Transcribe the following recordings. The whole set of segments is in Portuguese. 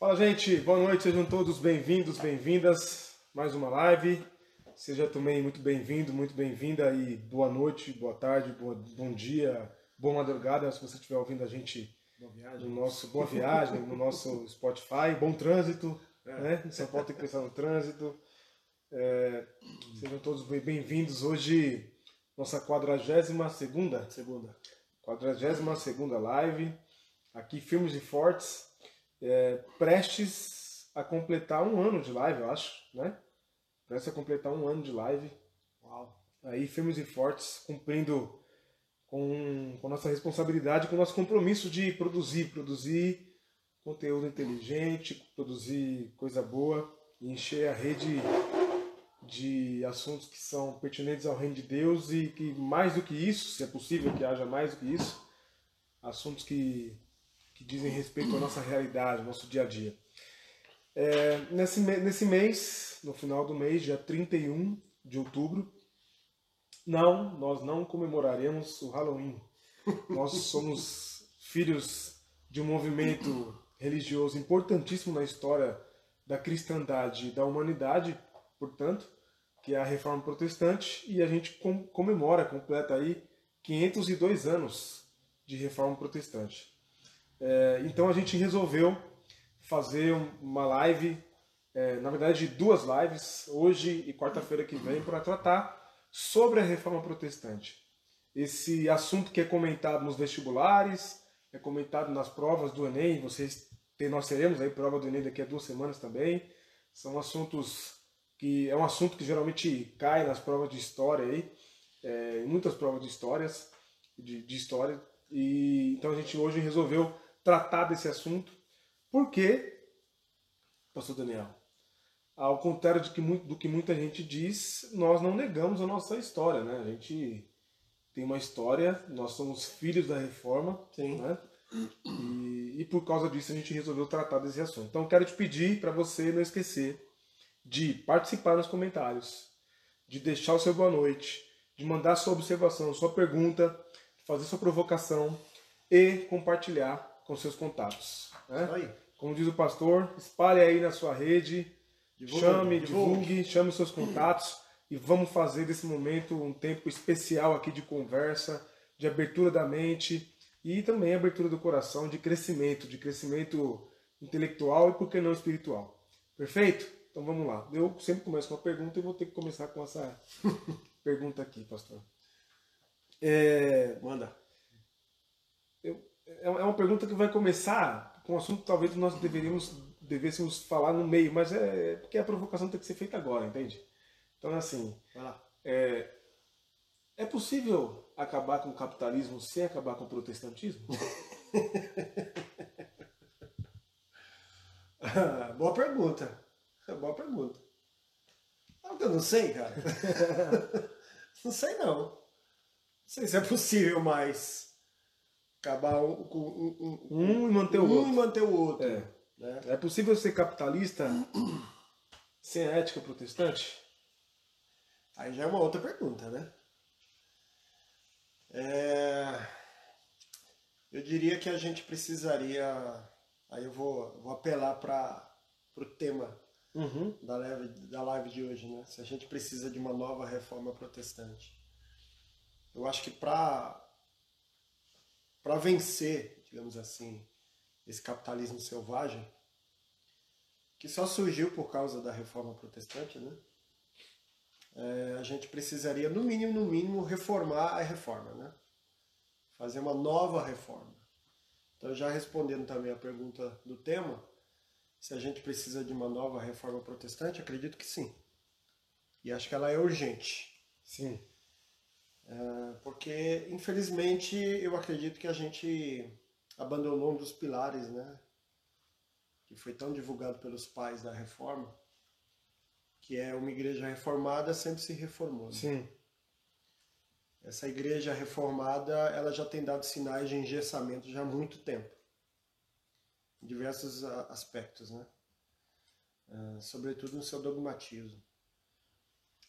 Fala, gente. Boa noite. Sejam todos bem-vindos, bem-vindas. Mais uma live. Seja também muito bem-vindo, muito bem-vinda e boa noite, boa tarde, boa, bom dia, boa madrugada, se você estiver ouvindo a gente no nosso boa viagem, no nosso Spotify, bom trânsito, É. né? São Paulo tem que pensar no trânsito. É, sejam todos bem- bem-vindos. Hoje, nossa 42 segunda, Segunda. 42 segunda live, aqui firmes e fortes, é, prestes a completar um ano de live, eu acho, né? Prestes a completar um ano de live, Uau. aí firmes e fortes, cumprindo com, com nossa responsabilidade, com o nosso compromisso de produzir, produzir conteúdo inteligente, produzir coisa boa e encher a rede de assuntos que são pertinentes ao reino de Deus e que mais do que isso, se é possível que haja mais do que isso, assuntos que, que dizem respeito à nossa realidade, ao nosso dia a dia. É, nesse, nesse mês, no final do mês, dia 31 de outubro, não, nós não comemoraremos o Halloween. Nós somos filhos de um movimento religioso importantíssimo na história da cristandade e da humanidade, portanto, que é a Reforma Protestante, e a gente com- comemora, completa aí 502 anos de Reforma Protestante. É, então a gente resolveu fazer um- uma live, é, na verdade duas lives, hoje e quarta-feira que vem, para tratar sobre a Reforma Protestante. Esse assunto que é comentado nos vestibulares, é comentado nas provas do Enem, vocês nós teremos aí prova do Enem daqui a duas semanas também. São assuntos que é um assunto que geralmente cai nas provas de história aí, é, em muitas provas de histórias, de, de história. E então a gente hoje resolveu tratar desse assunto. Por quê, Pastor Daniel? Ao contrário de que, do que muita gente diz, nós não negamos a nossa história, né? A gente tem uma história, nós somos filhos da reforma, Sim. né? E, e por causa disso a gente resolveu tratar desse assunto. Então quero te pedir para você não esquecer de participar nos comentários, de deixar o seu boa noite, de mandar sua observação, sua pergunta, fazer sua provocação e compartilhar com seus contatos. né? Como diz o pastor, espalhe aí na sua rede, Divulgue, chame, divulgue. divulgue, chame seus contatos e vamos fazer desse momento um tempo especial aqui de conversa, de abertura da mente e também abertura do coração, de crescimento, de crescimento intelectual e por que não espiritual. Perfeito? Então vamos lá. Eu sempre começo com uma pergunta e vou ter que começar com essa pergunta aqui, pastor. É, Manda. É uma pergunta que vai começar com um assunto que talvez nós deveríamos devêssemos falar no meio, mas é porque a provocação tem que ser feita agora, entende? Então, assim, é, é possível acabar com o capitalismo sem acabar com o protestantismo? Boa pergunta. Boa pergunta. Ah, Eu não sei, cara. não sei não. Não sei se é possível mais acabar um, com um, um, Um e manter o um e outro. manter o outro. É. né? É possível ser capitalista sem a ética protestante? Aí já é uma outra pergunta, né? É, Eu diria que a gente precisaria. Aí eu vou, vou apelar para o tema Uhum. da live, da live de hoje, né? Se a gente precisa de uma nova reforma protestante. Eu acho que para para vencer, digamos assim, esse capitalismo selvagem, que só surgiu por causa da reforma protestante, né? É, a gente precisaria, no mínimo, no mínimo, reformar a reforma, né? Fazer uma nova reforma. Então, já respondendo também a pergunta do tema, se a gente precisa de uma nova reforma protestante, acredito que sim. E acho que ela é urgente. Sim. É, Porque, infelizmente, eu acredito que a gente abandonou um dos pilares, né? Que foi tão divulgado pelos pais da reforma, que é uma igreja reformada sempre se reformou. né? Sim. Essa igreja reformada, ela já tem dado sinais de engessamento já há muito tempo. Em diversos aspectos, né? Ah, sobretudo no seu dogmatismo.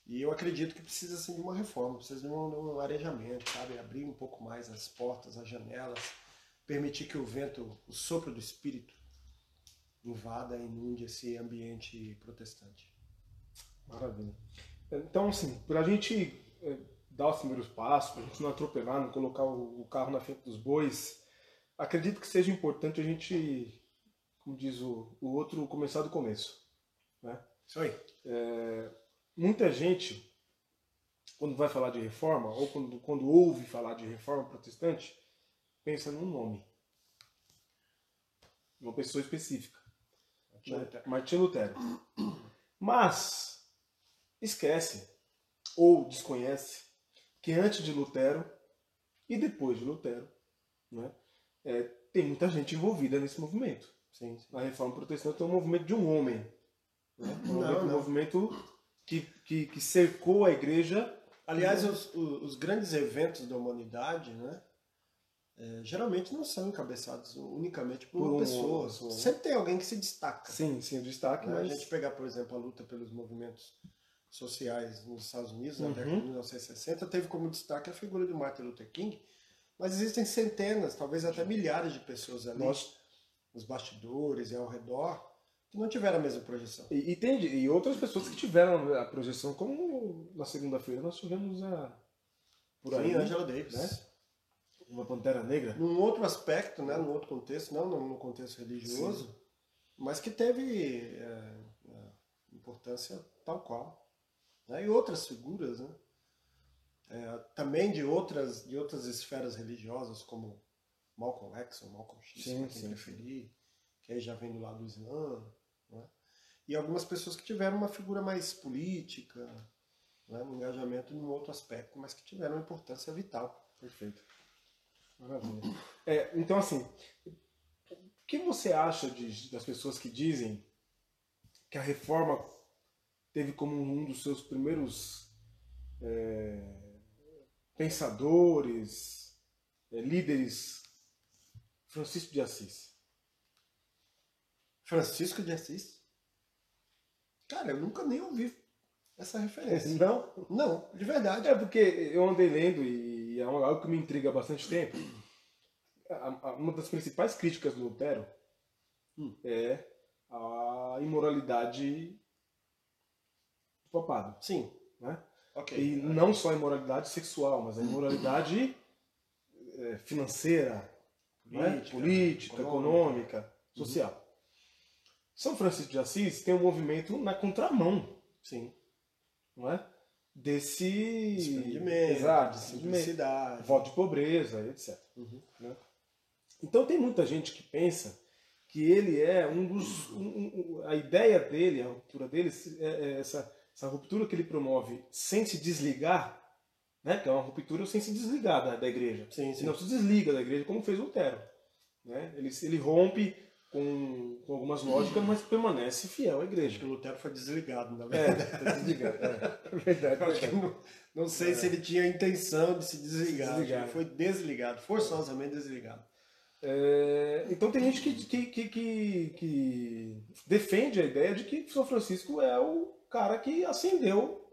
E eu acredito que precisa sim de uma reforma, precisa de um, de um arejamento, sabe? Abrir um pouco mais as portas, as janelas, permitir que o vento, o sopro do Espírito, invada e inunde esse ambiente protestante. Maravilha. Então, assim, para a gente é, dar os primeiros passos, para a gente não atropelar, não colocar o, o carro na frente dos bois, acredito que seja importante a gente, como diz o, o outro, começar do começo. Né? Isso aí. É, muita gente, quando vai falar de reforma, ou quando, quando ouve falar de reforma protestante, pensa num nome. Uma pessoa específica. Martinho né? Lutero. Mas esquece ou desconhece que antes de Lutero e depois de Lutero, né, é, tem muita gente envolvida nesse movimento. Sim, sim. A reforma protestante é um movimento de um homem. Né? Um Não, movimento, um movimento que, que, que cercou a igreja. Aliás, os, os, os grandes eventos da humanidade, né? é, geralmente não são encabeçados unicamente por, Por uma pessoa. pessoa. Sempre tem alguém que se destaca. Sim, sim, destaque, Né? A mas gente pegar, por exemplo, a luta pelos movimentos sociais nos Estados Unidos, na Uhum. década de 1960, teve como destaque a figura de Martin Luther King, mas existem centenas, talvez até milhares de pessoas ali, nós nos bastidores e ao redor, não tiveram a mesma projeção. E, e tem e outras pessoas que tiveram a projeção, como na segunda-feira nós tivemos a por aí Sim, Angela Davis. né? uma pantera negra. Num outro aspecto, né, num outro contexto, não no contexto religioso, mas que teve é, é, importância tal qual. Né? E outras figuras, né? É, também de outras, de outras esferas religiosas, como Malcolm X ou Malcolm X, Sim, quem sim, preferir, que aí já vem do lado do Islã. E algumas pessoas que tiveram uma figura mais política, né? um engajamento em um outro aspecto, mas que tiveram uma importância vital. Perfeito. Maravilha. É, então assim, o que você acha de, das pessoas que dizem que a reforma teve como um dos seus primeiros é, pensadores, é, líderes, Francisco de Assis? Francisco de Assis? Cara, eu nunca nem ouvi essa referência. Não? Não, de verdade. É porque eu andei lendo e é algo que me intriga há bastante tempo. Uma das principais críticas do Lutero Hum. é a imoralidade do papado. Sim. Né? Ok. E não só a imoralidade sexual, mas a imoralidade eh, financeira, né? Política, política, econômica. econômica, social. São Francisco de Assis tem um movimento na contramão, Sim. não é? Desse Desprendimento, Exato, simplicidade. voto de pobreza, etc. Uhum. né? Então tem muita gente que pensa que ele é um dos. um- um- a ideia dele, a ruptura dele, é, é essa, essa ruptura que ele promove sem se desligar, né? que é uma ruptura sem se desligar da, da igreja. Sim, Ele sim. não se desliga da igreja como fez Lutero. Né? Ele, ele rompe com, com algumas lógicas, mas permanece fiel à Acho que igreja. o Lutero foi desligado, na É, verdade. tá desligado. É, verdade. Eu acho que não, não sei se ele tinha a intenção de se desligar. Desligar. Ele foi desligado, forçosamente desligado. É, então tem gente que, que, que, que, que defende a ideia de que São Francisco é o cara que acendeu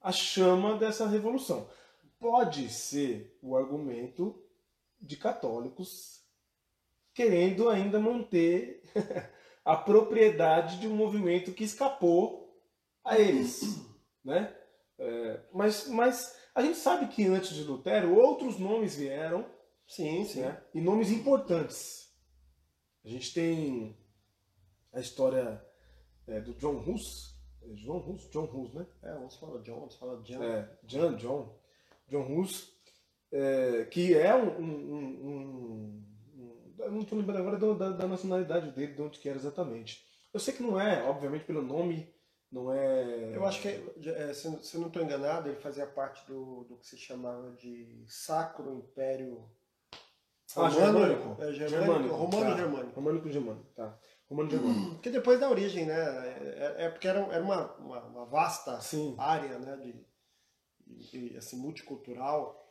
a chama dessa revolução. Pode ser o argumento de católicos querendo ainda manter a propriedade de um movimento que escapou a eles, né? É, mas, mas a gente sabe que antes de Lutero outros nomes vieram Sim, sim. né? e nomes importantes. A gente tem a história é, do John Hus, é John Hus, John Hus, né? É, uns falam John, outros falam John. É, John, John, John Hus, é, que é um- um- um- eu não estou lembrando agora da, da- da nacionalidade dele, de onde que era exatamente. Eu sei que não é, obviamente pelo nome, não é. Eu acho que, é, se, se eu não estou enganado, ele fazia parte do, do que se chamava de Sacro Império Ah, germânico. É, germânico, Germânico, romano tá. germânico. Românico germânico, tá. Romano germânico. Que depois da origem, né? É, é porque era, era uma, uma, uma vasta Sim. área, né? De- de, assim, multicultural.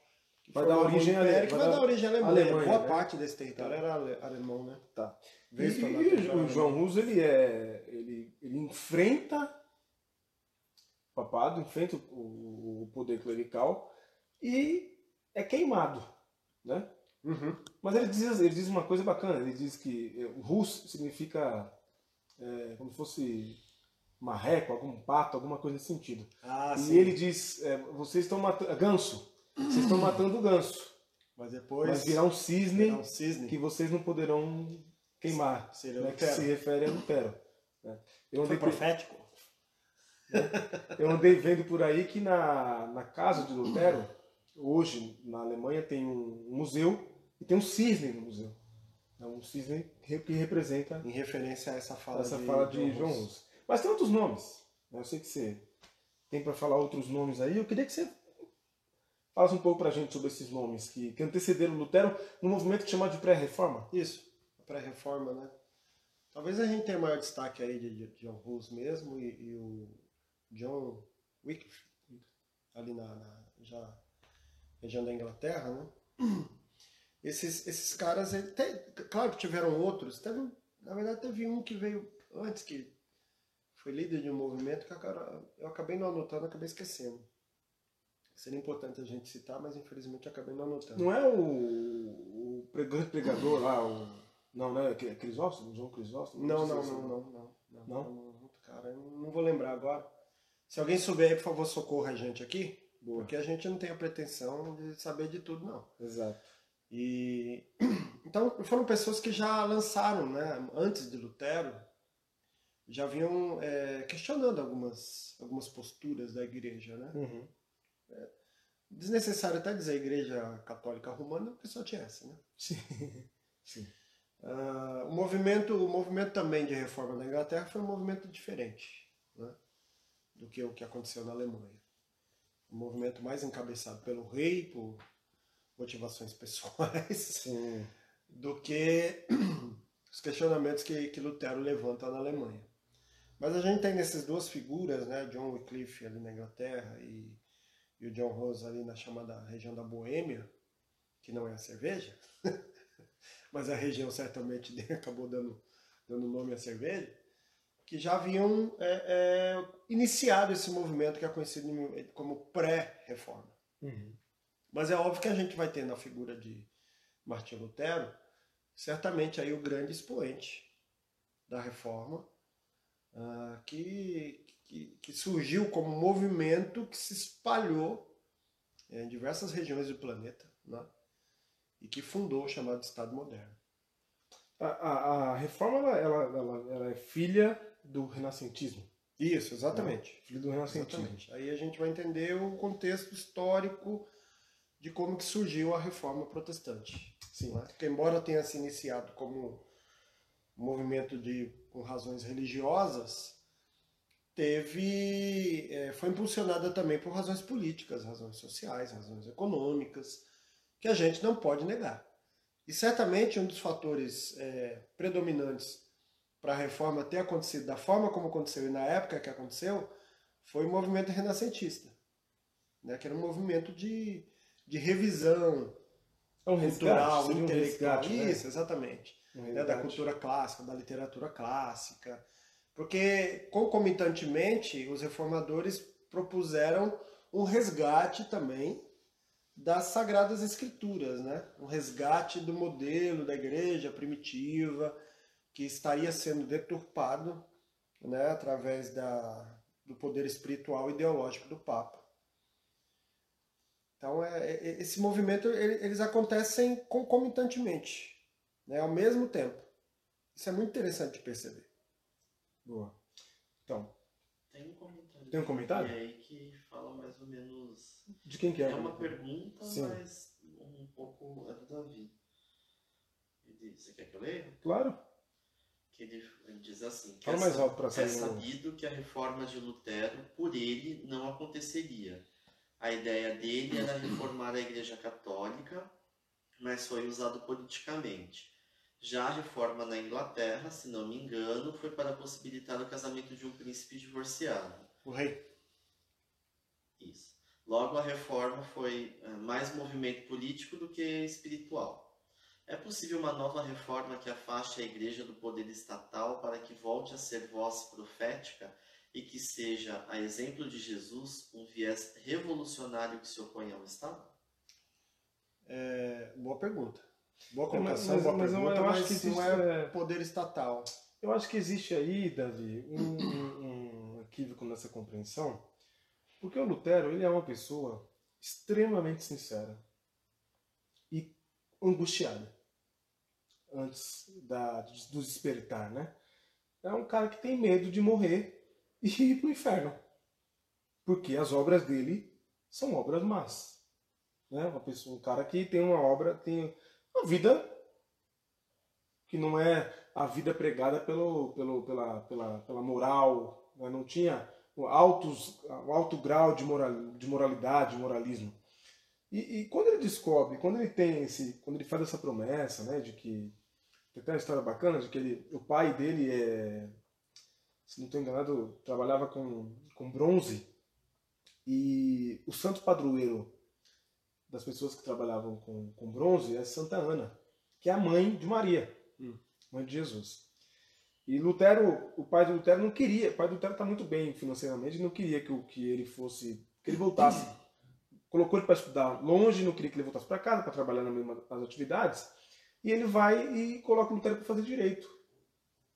Vai dar origem império ale- que vai vai dar- origem alemã. Alemanha, Boa né? parte desse território era ale- alemão, né? Tá. E, e o. João Hus, ele é. Ele, ele enfrenta o papado, enfrenta o, o poder clerical e é queimado. Né? Uhum. Mas ele diz, ele diz uma coisa bacana, ele diz que eh, Rus significa é, como se fosse marreco, algum pato, alguma coisa nesse sentido. Ah, e sim. ele diz, é, vocês estão matando, ganso, vocês estão matando o ganso, Mas depois. mas virá um cisne virá um cisne. que vocês não poderão queimar, Seria né, que se refere a Lutero. né. Eu Foi andei, profético? eu andei vendo por aí que na, na casa de Lutero, hoje na Alemanha tem um museu e tem um cisne no museu. É um cisne que representa Em referência a essa fala essa de, fala de João Rus. Rus. Mas tem outros nomes. né? Eu sei que você tem para falar outros nomes aí. Eu queria que você falasse um pouco para a gente sobre esses nomes que, que antecederam Lutero no movimento que chama de pré-reforma. Isso, pré-reforma, né? Talvez a gente tenha maior destaque aí de, John Hus mesmo e, e o John Wycliffe, ali na, na já região da Inglaterra, né? Esses, esses caras, claro que tiveram outros, teve, na verdade teve um que veio antes, que foi líder de um movimento que eu acabei não anotando, acabei esquecendo. Seria importante a gente citar, mas infelizmente acabei não anotando. Não é o, o pregador lá, o. Não, né? Cri- Crisóstomo? João Crisóstomo? Não, sei não, não, não, não, não, Não? Cara, eu não vou lembrar agora. Se alguém souber aí, por favor, socorra a gente aqui, Boa. porque a gente não tem a pretensão de saber de tudo, não. Exato. E então foram pessoas que já lançaram, né, antes de Lutero, já vinham é, questionando algumas algumas posturas da igreja, né? Uhum. Desnecessário até dizer a igreja católica romana, porque só tinha essa, né? Sim. Sim. Ah, o movimento, o movimento também de reforma da Inglaterra foi um movimento diferente, né, do que o que aconteceu na Alemanha. Um movimento mais encabeçado pelo rei por motivações pessoais, Sim. do que os questionamentos que, que Lutero levanta na Alemanha. Mas a gente tem nessas duas figuras, né, John Wycliffe ali na Inglaterra e, e o John Rose ali na chamada região da Boêmia, que não é a cerveja, mas a região certamente acabou dando, dando nome à cerveja, que já haviam é, é, iniciado esse movimento que é conhecido como pré-reforma. Uhum. Mas é óbvio que a gente vai ter na figura de Martinho Lutero, certamente aí o grande expoente da reforma, ah, que, que, que surgiu como um movimento que se espalhou em diversas regiões do planeta, né? e que fundou o chamado Estado Moderno. A, a, a reforma ela, ela, ela, ela é filha do renascentismo. Isso, exatamente. Filho do renascentismo. Exatamente. Aí a gente vai entender o contexto histórico de como que surgiu a reforma protestante. Sim. né? Porque embora tenha se iniciado como um movimento de com razões religiosas, teve é, foi impulsionada também por razões políticas, razões sociais, razões econômicas, que a gente não pode negar. E certamente um dos fatores é, predominantes para a reforma ter acontecido da forma como aconteceu e na época que aconteceu foi o movimento renascentista, né? que era um movimento de, de revisão um cultural, seria um intelectual. resgate, né? Isso, exatamente. Um Né? Da cultura clássica, da literatura clássica. Porque, concomitantemente, os reformadores propuseram um resgate também das sagradas escrituras, né? Um resgate do modelo da igreja primitiva que estaria sendo deturpado, né, através da, do poder espiritual e ideológico do Papa. Então, é, é- esse movimento ele- eles acontecem concomitantemente, né, ao mesmo tempo. Isso é muito interessante de perceber. Boa. Então, Tem um comentário. Tem um comentário? E aí que fala mais ou menos. de quem que é? É uma pergunta, Sim. mas um pouco é do Davi. Ele você quer que eu leia? Claro. Que ele diz assim: que Fala é mais alto pra É sabido que a reforma de Lutero, por ele, não aconteceria. A ideia dele era reformar a Igreja Católica, mas foi usado politicamente. Já a reforma na Inglaterra, se não me engano, foi para possibilitar o casamento de um príncipe divorciado. O rei. Isso. Logo, a reforma foi eh, mais movimento político do que espiritual. É possível uma nova reforma que afaste a igreja do poder estatal para que volte a ser voz profética e que seja, a exemplo de Jesus, um viés revolucionário que se opõe ao Estado? É, boa pergunta. Boa É, mas- colocação, mas- boa mas eu- pergunta, eu mas acho que não existe, é é, poder estatal. Eu acho que existe aí, Davi, um, um- equívoco nessa compreensão, porque o Lutero ele é uma pessoa extremamente sincera e angustiada antes da, do despertar, né? É um cara que tem medo de morrer e ir pro inferno, porque as obras dele são obras más, né? Uma pessoa, um cara que tem uma obra, tem uma vida que não é a vida pregada pelo, pelo, pela, pela, pela moral, né? não tinha altos, alto grau de, moral, de moralidade, moralismo. E, e quando ele descobre, quando ele tem esse, quando ele faz essa promessa, né, de que tem até uma história bacana de que ele, o pai dele é, se não estou enganado, trabalhava com, com bronze e o santo padroeiro das pessoas que trabalhavam com, com bronze é Santa Ana, que é a mãe de Maria mãe de Jesus. E Lutero, o pai de Lutero não queria, o pai de Lutero está muito bem financeiramente, não queria que, que ele fosse, que ele voltasse. Colocou ele para estudar longe, não queria que ele voltasse para casa para trabalhar na mesma nas atividades. E ele vai e coloca o Lutero para fazer direito,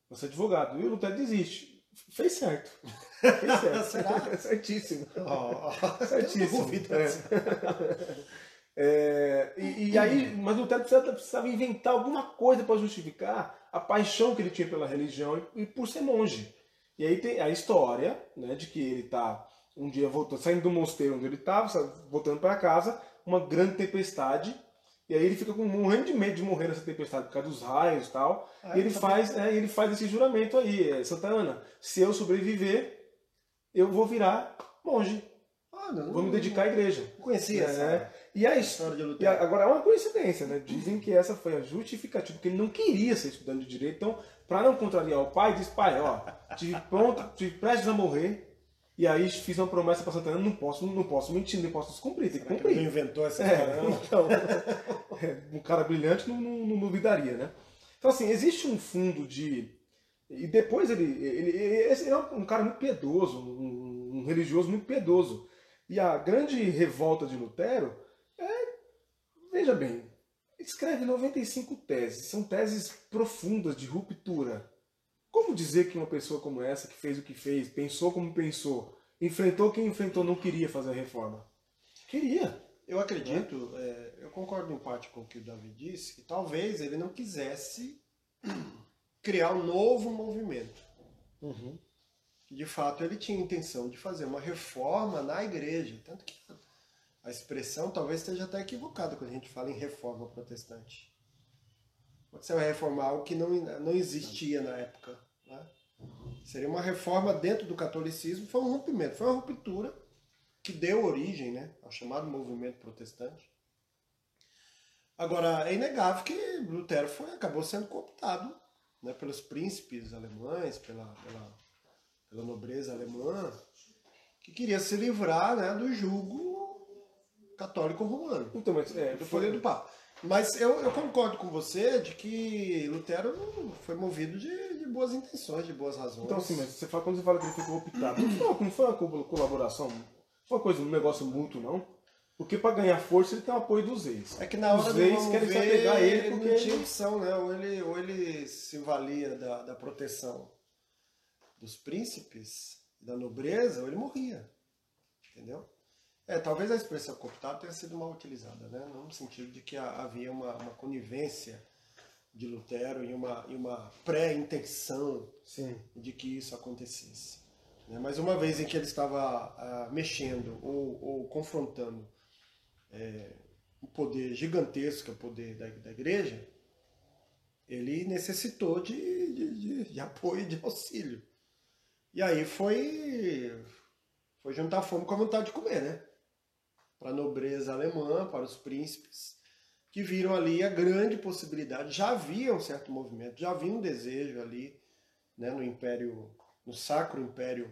para ser advogado. E o Lutero desiste. Fez certo. Fez certo. Será? Certíssimo. Ó, Certíssimo. dúvidas. É. É, e, e aí, mas Lutero precisava, precisava inventar alguma coisa para justificar a paixão que ele tinha pela religião e, e por ser monge. E aí tem a história né, de que ele está um dia voltando, saindo do mosteiro onde ele estava, voltando para casa, uma grande tempestade. E aí ele fica com morrendo de medo de morrer nessa tempestade por causa dos raios e tal. Ah, e ele faz, é, ele faz esse juramento aí, é, Santa Ana, se eu sobreviver, eu vou virar monge, Ah, não, vou me dedicar à igreja. Não conhecia É. E a história de Lutero. agora é uma coincidência, né? Dizem que essa foi a justificativa, porque ele não queria ser estudante de direito, então, para não contrariar o pai, disse: pai, ó, tive pronto, tive prestes a morrer, e aí fiz uma promessa para Santana, não posso, não posso mentir, não posso descumprir, tem que que ele cumprir. inventou essa É, então, é, um cara brilhante não, não, não duvidaria, né? Então, assim, existe um fundo de. E depois ele. ele, ele é um cara muito piedoso, um, um religioso muito piedoso. E a grande revolta de Lutero. Veja bem, escreve 95 teses, são teses profundas de ruptura. Como dizer que uma pessoa como essa, que fez o que fez, pensou como pensou, enfrentou quem enfrentou, não queria fazer a reforma? Queria. Eu acredito, é, eu concordo em parte com o que o Davi disse, que talvez ele não quisesse criar um novo movimento. De fato, ele tinha a intenção de fazer uma reforma na igreja. Tanto que a expressão talvez esteja até equivocada quando a gente fala em reforma protestante. Vai reformar algo que não, não existia na época. Né? Seria uma reforma dentro do catolicismo, foi um rompimento, foi uma ruptura que deu origem né, ao chamado movimento protestante. Agora, é inegável que Lutero foi, acabou sendo cooptado né, pelos príncipes alemães, pela, pela, pela nobreza alemã, que queria se livrar né, do jugo católico romano, Então, mas é, do poder do Papa. Mas eu, eu concordo com você de que Lutero foi movido de, de boas intenções, de boas razões. Então, assim, mas você fala, quando você fala que ele ficou optado, não foi, não foi uma co- colaboração, não foi uma coisa, um negócio mútuo, não. Porque para ganhar força ele tem o apoio dos ex. É que na hora Os ex querem se ver, apegar a ele ele porque não tinha opção, né? Ou ele, ou ele se valia da, da proteção dos príncipes, da nobreza, ou ele morria. Entendeu? É, talvez a expressão cooptado tenha sido mal utilizada, né? No sentido de que ha- havia uma, uma conivência de Lutero e uma, e uma pré-intenção de que isso acontecesse. né? Mas uma vez em que ele estava ah, mexendo ou, ou confrontando é, o poder gigantesco, que é o poder da, da igreja, ele necessitou de, de, de- de apoio e de auxílio. E aí foi, foi juntar fome com a vontade de comer, né? Para a nobreza alemã, para os príncipes, que viram ali a grande possibilidade. Já havia um certo movimento, já havia um desejo ali né, no Império, no Sacro Império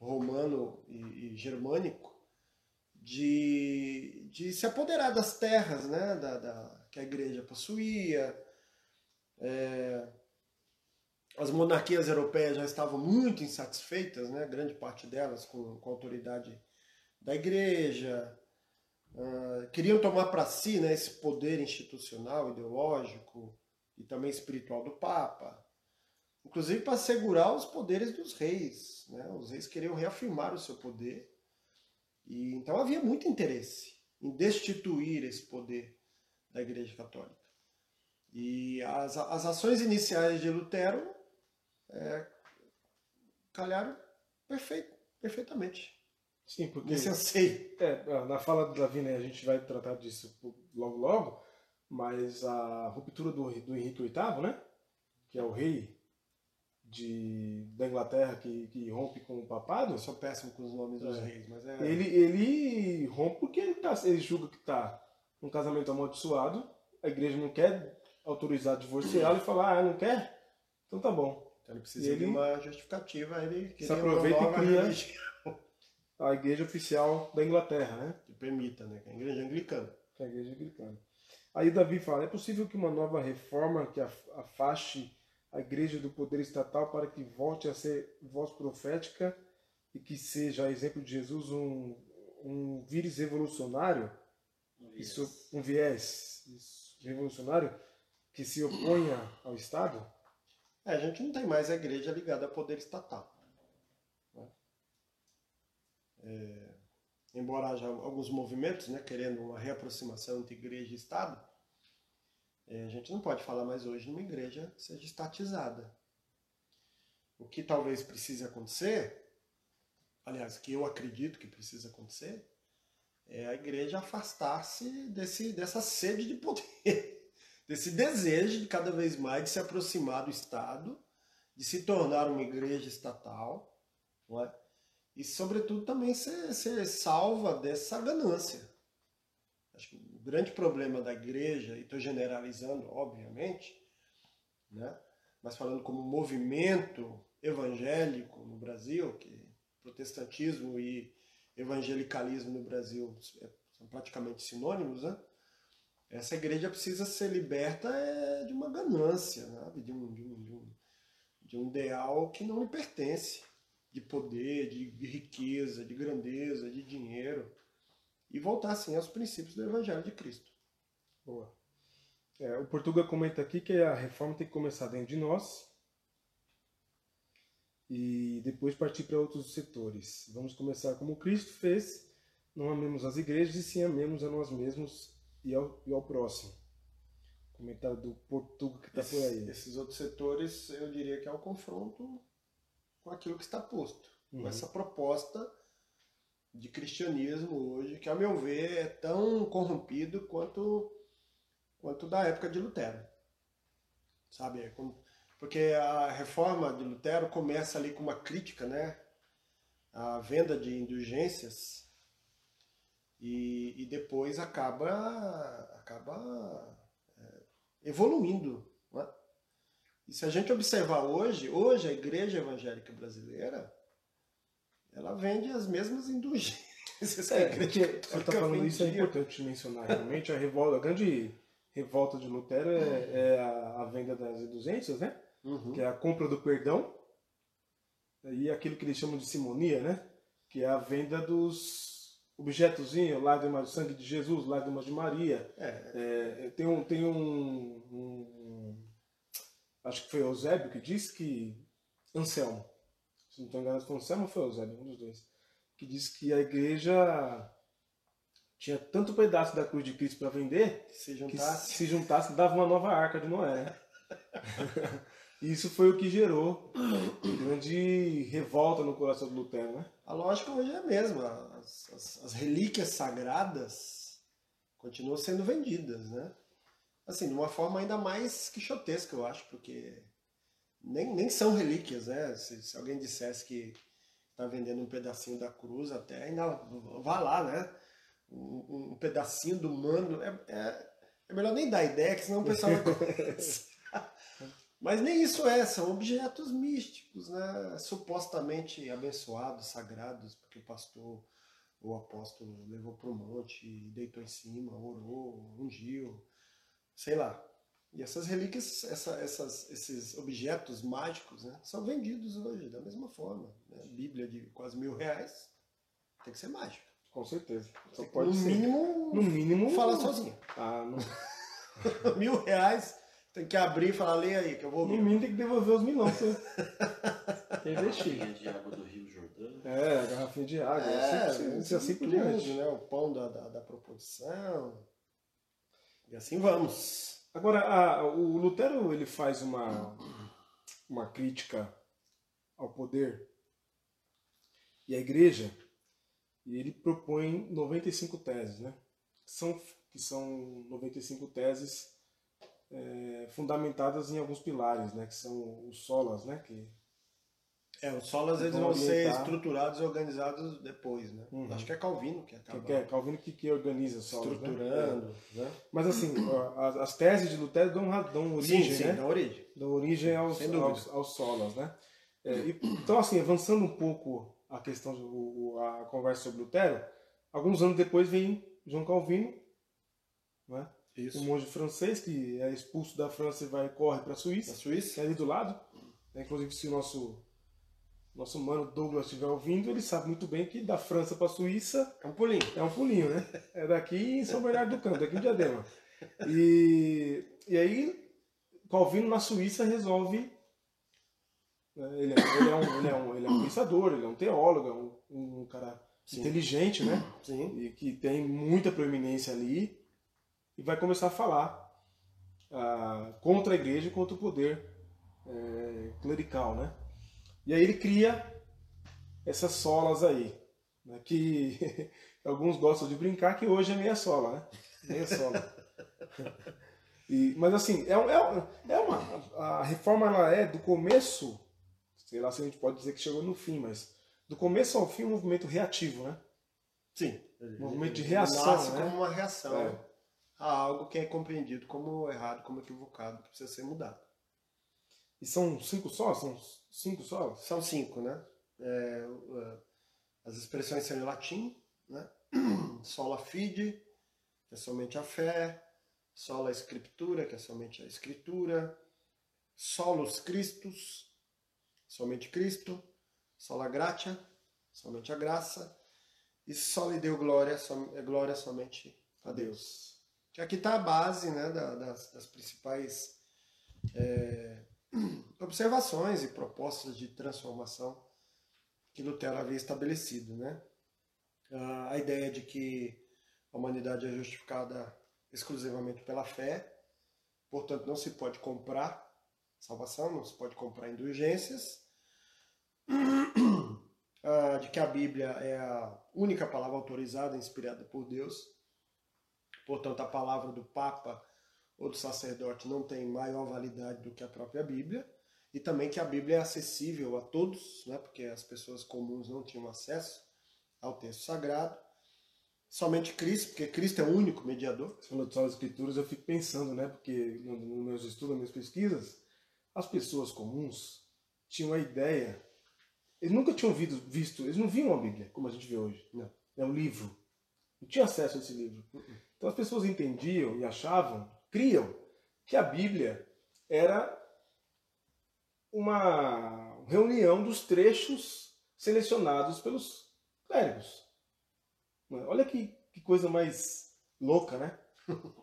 Romano e, e Germânico, de, de se apoderar das terras né, da, da- que a igreja possuía. É, as monarquias europeias já estavam muito insatisfeitas, né, grande parte delas com, com a autoridade da igreja. Uh, queriam tomar para si né, esse poder institucional, ideológico e também espiritual do Papa, inclusive para assegurar os poderes dos reis. Né? Os reis queriam reafirmar o seu poder, e então havia muito interesse em destituir esse poder da Igreja Católica. E as, as ações iniciais de Lutero é, calharam perfeito, perfeitamente. Sim, porque. Anseio. É, na fala do Davi, né, a gente vai tratar disso logo logo, mas a ruptura do, do Henrique VIII, né? Que é o rei de, da Inglaterra que, que rompe com o papado. Eu sou péssimo com os nomes dos é. reis, mas é. Ele, ele rompe porque ele, tá, ele julga que está num casamento amaldiçoado, a igreja não quer autorizar divorciá-lo e falar, ah, não quer? Então tá bom. Então ele precisa ele, de uma justificativa, ele se aproveita e cria a igreja oficial da Inglaterra, né? Que permita, né? Que é a igreja anglicana. Que é a igreja anglicana. Aí Davi fala, é possível que uma nova reforma que afaste a igreja do poder estatal para que volte a ser voz profética e que seja, a exemplo de Jesus, um, um vírus revolucionário, um viés, isso, um viés isso, revolucionário que se oponha ao Estado? É, a gente não tem mais a igreja ligada ao poder estatal. É, embora haja alguns movimentos né, querendo uma reaproximação entre igreja e Estado, é, a gente não pode falar mais hoje numa igreja que seja estatizada. O que talvez precise acontecer, aliás, que eu acredito que precisa acontecer, é a igreja afastar-se desse, dessa sede de poder, desse desejo de cada vez mais de se aproximar do Estado, de se tornar uma igreja estatal, não é? E sobretudo também ser, ser salva dessa ganância. Acho que o grande problema da igreja, e estou generalizando, obviamente, né? mas falando como movimento evangélico no Brasil, que protestantismo e evangelicalismo no Brasil é, são praticamente sinônimos, né? essa igreja precisa ser liberta é, de uma ganância, né? de, um, de, um, de, um, de um ideal que não lhe pertence, de poder, de riqueza, de grandeza, de dinheiro e voltar assim aos princípios do Evangelho de Cristo. Boa. É, o Portuga comenta aqui que a reforma tem que começar dentro de nós e depois partir para outros setores. Vamos começar como Cristo fez, não amemos as igrejas e sim amemos a nós mesmos e ao, e ao próximo. Comentário do Portuga que está por aí. Esses outros setores, eu diria que é o confronto com aquilo que está posto, uhum. com essa proposta de cristianismo hoje, que, a meu ver, é tão corrompido quanto, quanto da época de Lutero. Sabe? É porque a reforma de Lutero começa ali com uma crítica, né? A venda de indulgências e, e depois acaba, acaba é, evoluindo. E se a gente observar hoje, hoje a igreja evangélica brasileira ela vende as mesmas indulgências é, que a igreja Você está falando isso, é importante mencionar. Realmente, a, revolta, a grande revolta de Lutero é, é a, a, venda das indulgências, né? Uhum. Que é a compra do perdão. E aquilo que eles chamam de simonia, né? Que é a venda dos objetozinhos, lágrimas do sangue de Jesus, lágrimas de Maria. É. É, tem um, tem um, um, Acho que foi Eusébio que disse que. Anselmo se não estou enganado, foi Anselmo ou foi o Eusébio, um dos dois, que disse que a igreja tinha tanto pedaço da cruz de Cristo para vender se juntasse. que se juntasse dava uma nova arca de Noé. e isso foi o que gerou grande revolta no coração do Lutero, né? A lógica hoje é a mesma. As, as, as relíquias sagradas continuam sendo vendidas, né? Assim, de uma forma ainda mais quixotesca, eu acho, porque nem, nem são relíquias, né? Se, se alguém dissesse que está vendendo um pedacinho da cruz, até ainda vá lá, né? Um, um pedacinho do mando. É, é, é, melhor nem dar ideia, que senão o pessoal não conhece. Mas nem isso é, são objetos místicos, né? supostamente abençoados, sagrados, porque o pastor ou o apóstolo levou para o monte, deitou em cima, orou, ungiu, sei lá. E essas relíquias, essa, essas, esses objetos mágicos, né, são vendidos hoje da mesma forma. Né? Bíblia de quase mil reais tem que ser mágica. Com certeza. Só pode no ser. mínimo, No mínimo. fala sozinho. Ah, no, Mil reais, tem que abrir e falar, lê aí, que eu vou no mínimo tem que devolver os milhões. Você tem que investir. Garrafinha de água do Rio Jordão. É, a garrafinha de água. É, assim, assim, assim por diante. né? O pão da, da, da proposição. E assim vamos. Agora, a- o Lutero ele faz uma, uma crítica ao poder e à igreja e ele propõe 95 teses, né? Que são, que são 95 teses é, fundamentadas em alguns pilares, né? Que são os solas, né? Que, É, os solas eles Vão vão ser estruturados e organizados depois, né? Uhum. Acho que é Calvino que acaba que é Calvino que, que organiza os solas, né? estruturando, né? Mas assim, as, as teses de Lutero dão, dão origem, sim, sim, né? da origem. da origem aos, aos, aos solas, né? É, e- então, assim, avançando um pouco a questão, o- a conversa sobre Lutero, alguns anos depois vem João Calvino, né? Isso. um monge francês que é expulso da França e vai corre para a Suíça, Suíça? que é ali do lado. né? Inclusive, se o nosso nosso mano Douglas estiver ouvindo, ele sabe muito bem que da França para a Suíça É um pulinho. é um pulinho, né? É daqui em São Bernardo do Campo, daqui em Diadema. E, e aí, Calvino na Suíça resolve. né, Ele, é- ele é um, ele, é um, ele é um pensador, ele é um teólogo, é um, um cara Sim. inteligente, né? Sim. E que tem muita proeminência ali. E vai começar a falar ah, contra a igreja e contra o poder eh, clerical, né? E aí ele cria essas solas aí, né, que alguns gostam de brincar que hoje é meia sola, né? Meia sola. E, mas assim, é, um- é, um- é uma. A reforma ela é do começo, sei lá se a gente pode dizer que chegou no fim, mas do começo ao fim um movimento reativo, né? Sim. Movimento de reação, Nasce né? como uma reação É. a algo que é compreendido como errado, como equivocado, que precisa ser mudado. E são cinco solas? São cinco solas? São cinco, né? É, é, as expressões são em latim, né? Sola fide, que é somente a fé. Sola scriptura, que é somente a escritura. Solus Christus, somente Cristo. Sola gratia, somente a graça. E soli deu glória, é glória somente a Deus. Que aqui está a base né, da- das, das principais é, observações e propostas de transformação que Lutero havia estabelecido. Né? Ah, A ideia de que a humanidade é justificada exclusivamente pela fé, portanto não se pode comprar salvação, não se pode comprar indulgências, Ah, de que a Bíblia é a única palavra autorizada, inspirada por Deus, portanto a palavra do Papa ou do sacerdote não tem maior validade do que a própria Bíblia, e também que a Bíblia é acessível a todos, né, porque as pessoas comuns não tinham acesso ao texto sagrado. Somente Cristo, porque Cristo é o único mediador. Você falou de solas escrituras, eu fico pensando, né? Porque no- nos meus estudos, nas minhas pesquisas, as pessoas comuns tinham a ideia. Eles nunca tinham visto, visto eles não viam a Bíblia como a gente vê hoje. Não. É um livro. Não tinha acesso a esse livro. Então as pessoas entendiam e achavam, criam, que a Bíblia era uma reunião dos trechos selecionados pelos clérigos. Olha que, que coisa mais louca, né?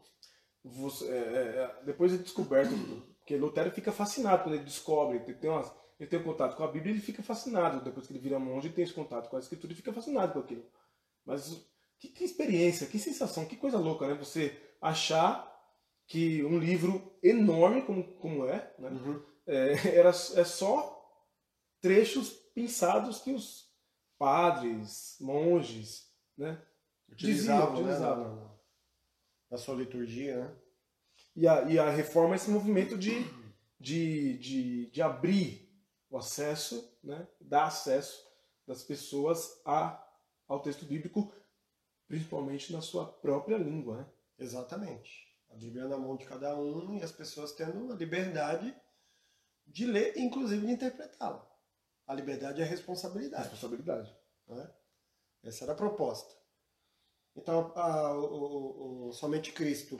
Você- é, é, é, depois é descoberto, porque Lutero fica fascinado quando ele descobre, ele tem, ele tem um contato com a Bíblia, ele fica fascinado. Depois que ele vira monge, ele tem esse contato com a Escritura e fica fascinado com aquilo. Mas que, que experiência, que sensação, que coisa louca, né? Você achar que um livro enorme como, como é, né? é, era, é só trechos pensados que os padres, monges, né? Utilizavam, Diziam, né, utilizavam. na- na- na sua liturgia, né? E a, e a reforma é esse movimento de, de, de, de abrir o acesso, né? dar acesso das pessoas a, ao texto bíblico, principalmente na sua própria língua. Né? Exatamente. A Bíblia na mão de cada um e as pessoas tendo a liberdade de ler, inclusive de interpretá-la. A liberdade é a responsabilidade. Responsabilidade. né? Essa era a proposta. Então, a- o- o- somente Cristo,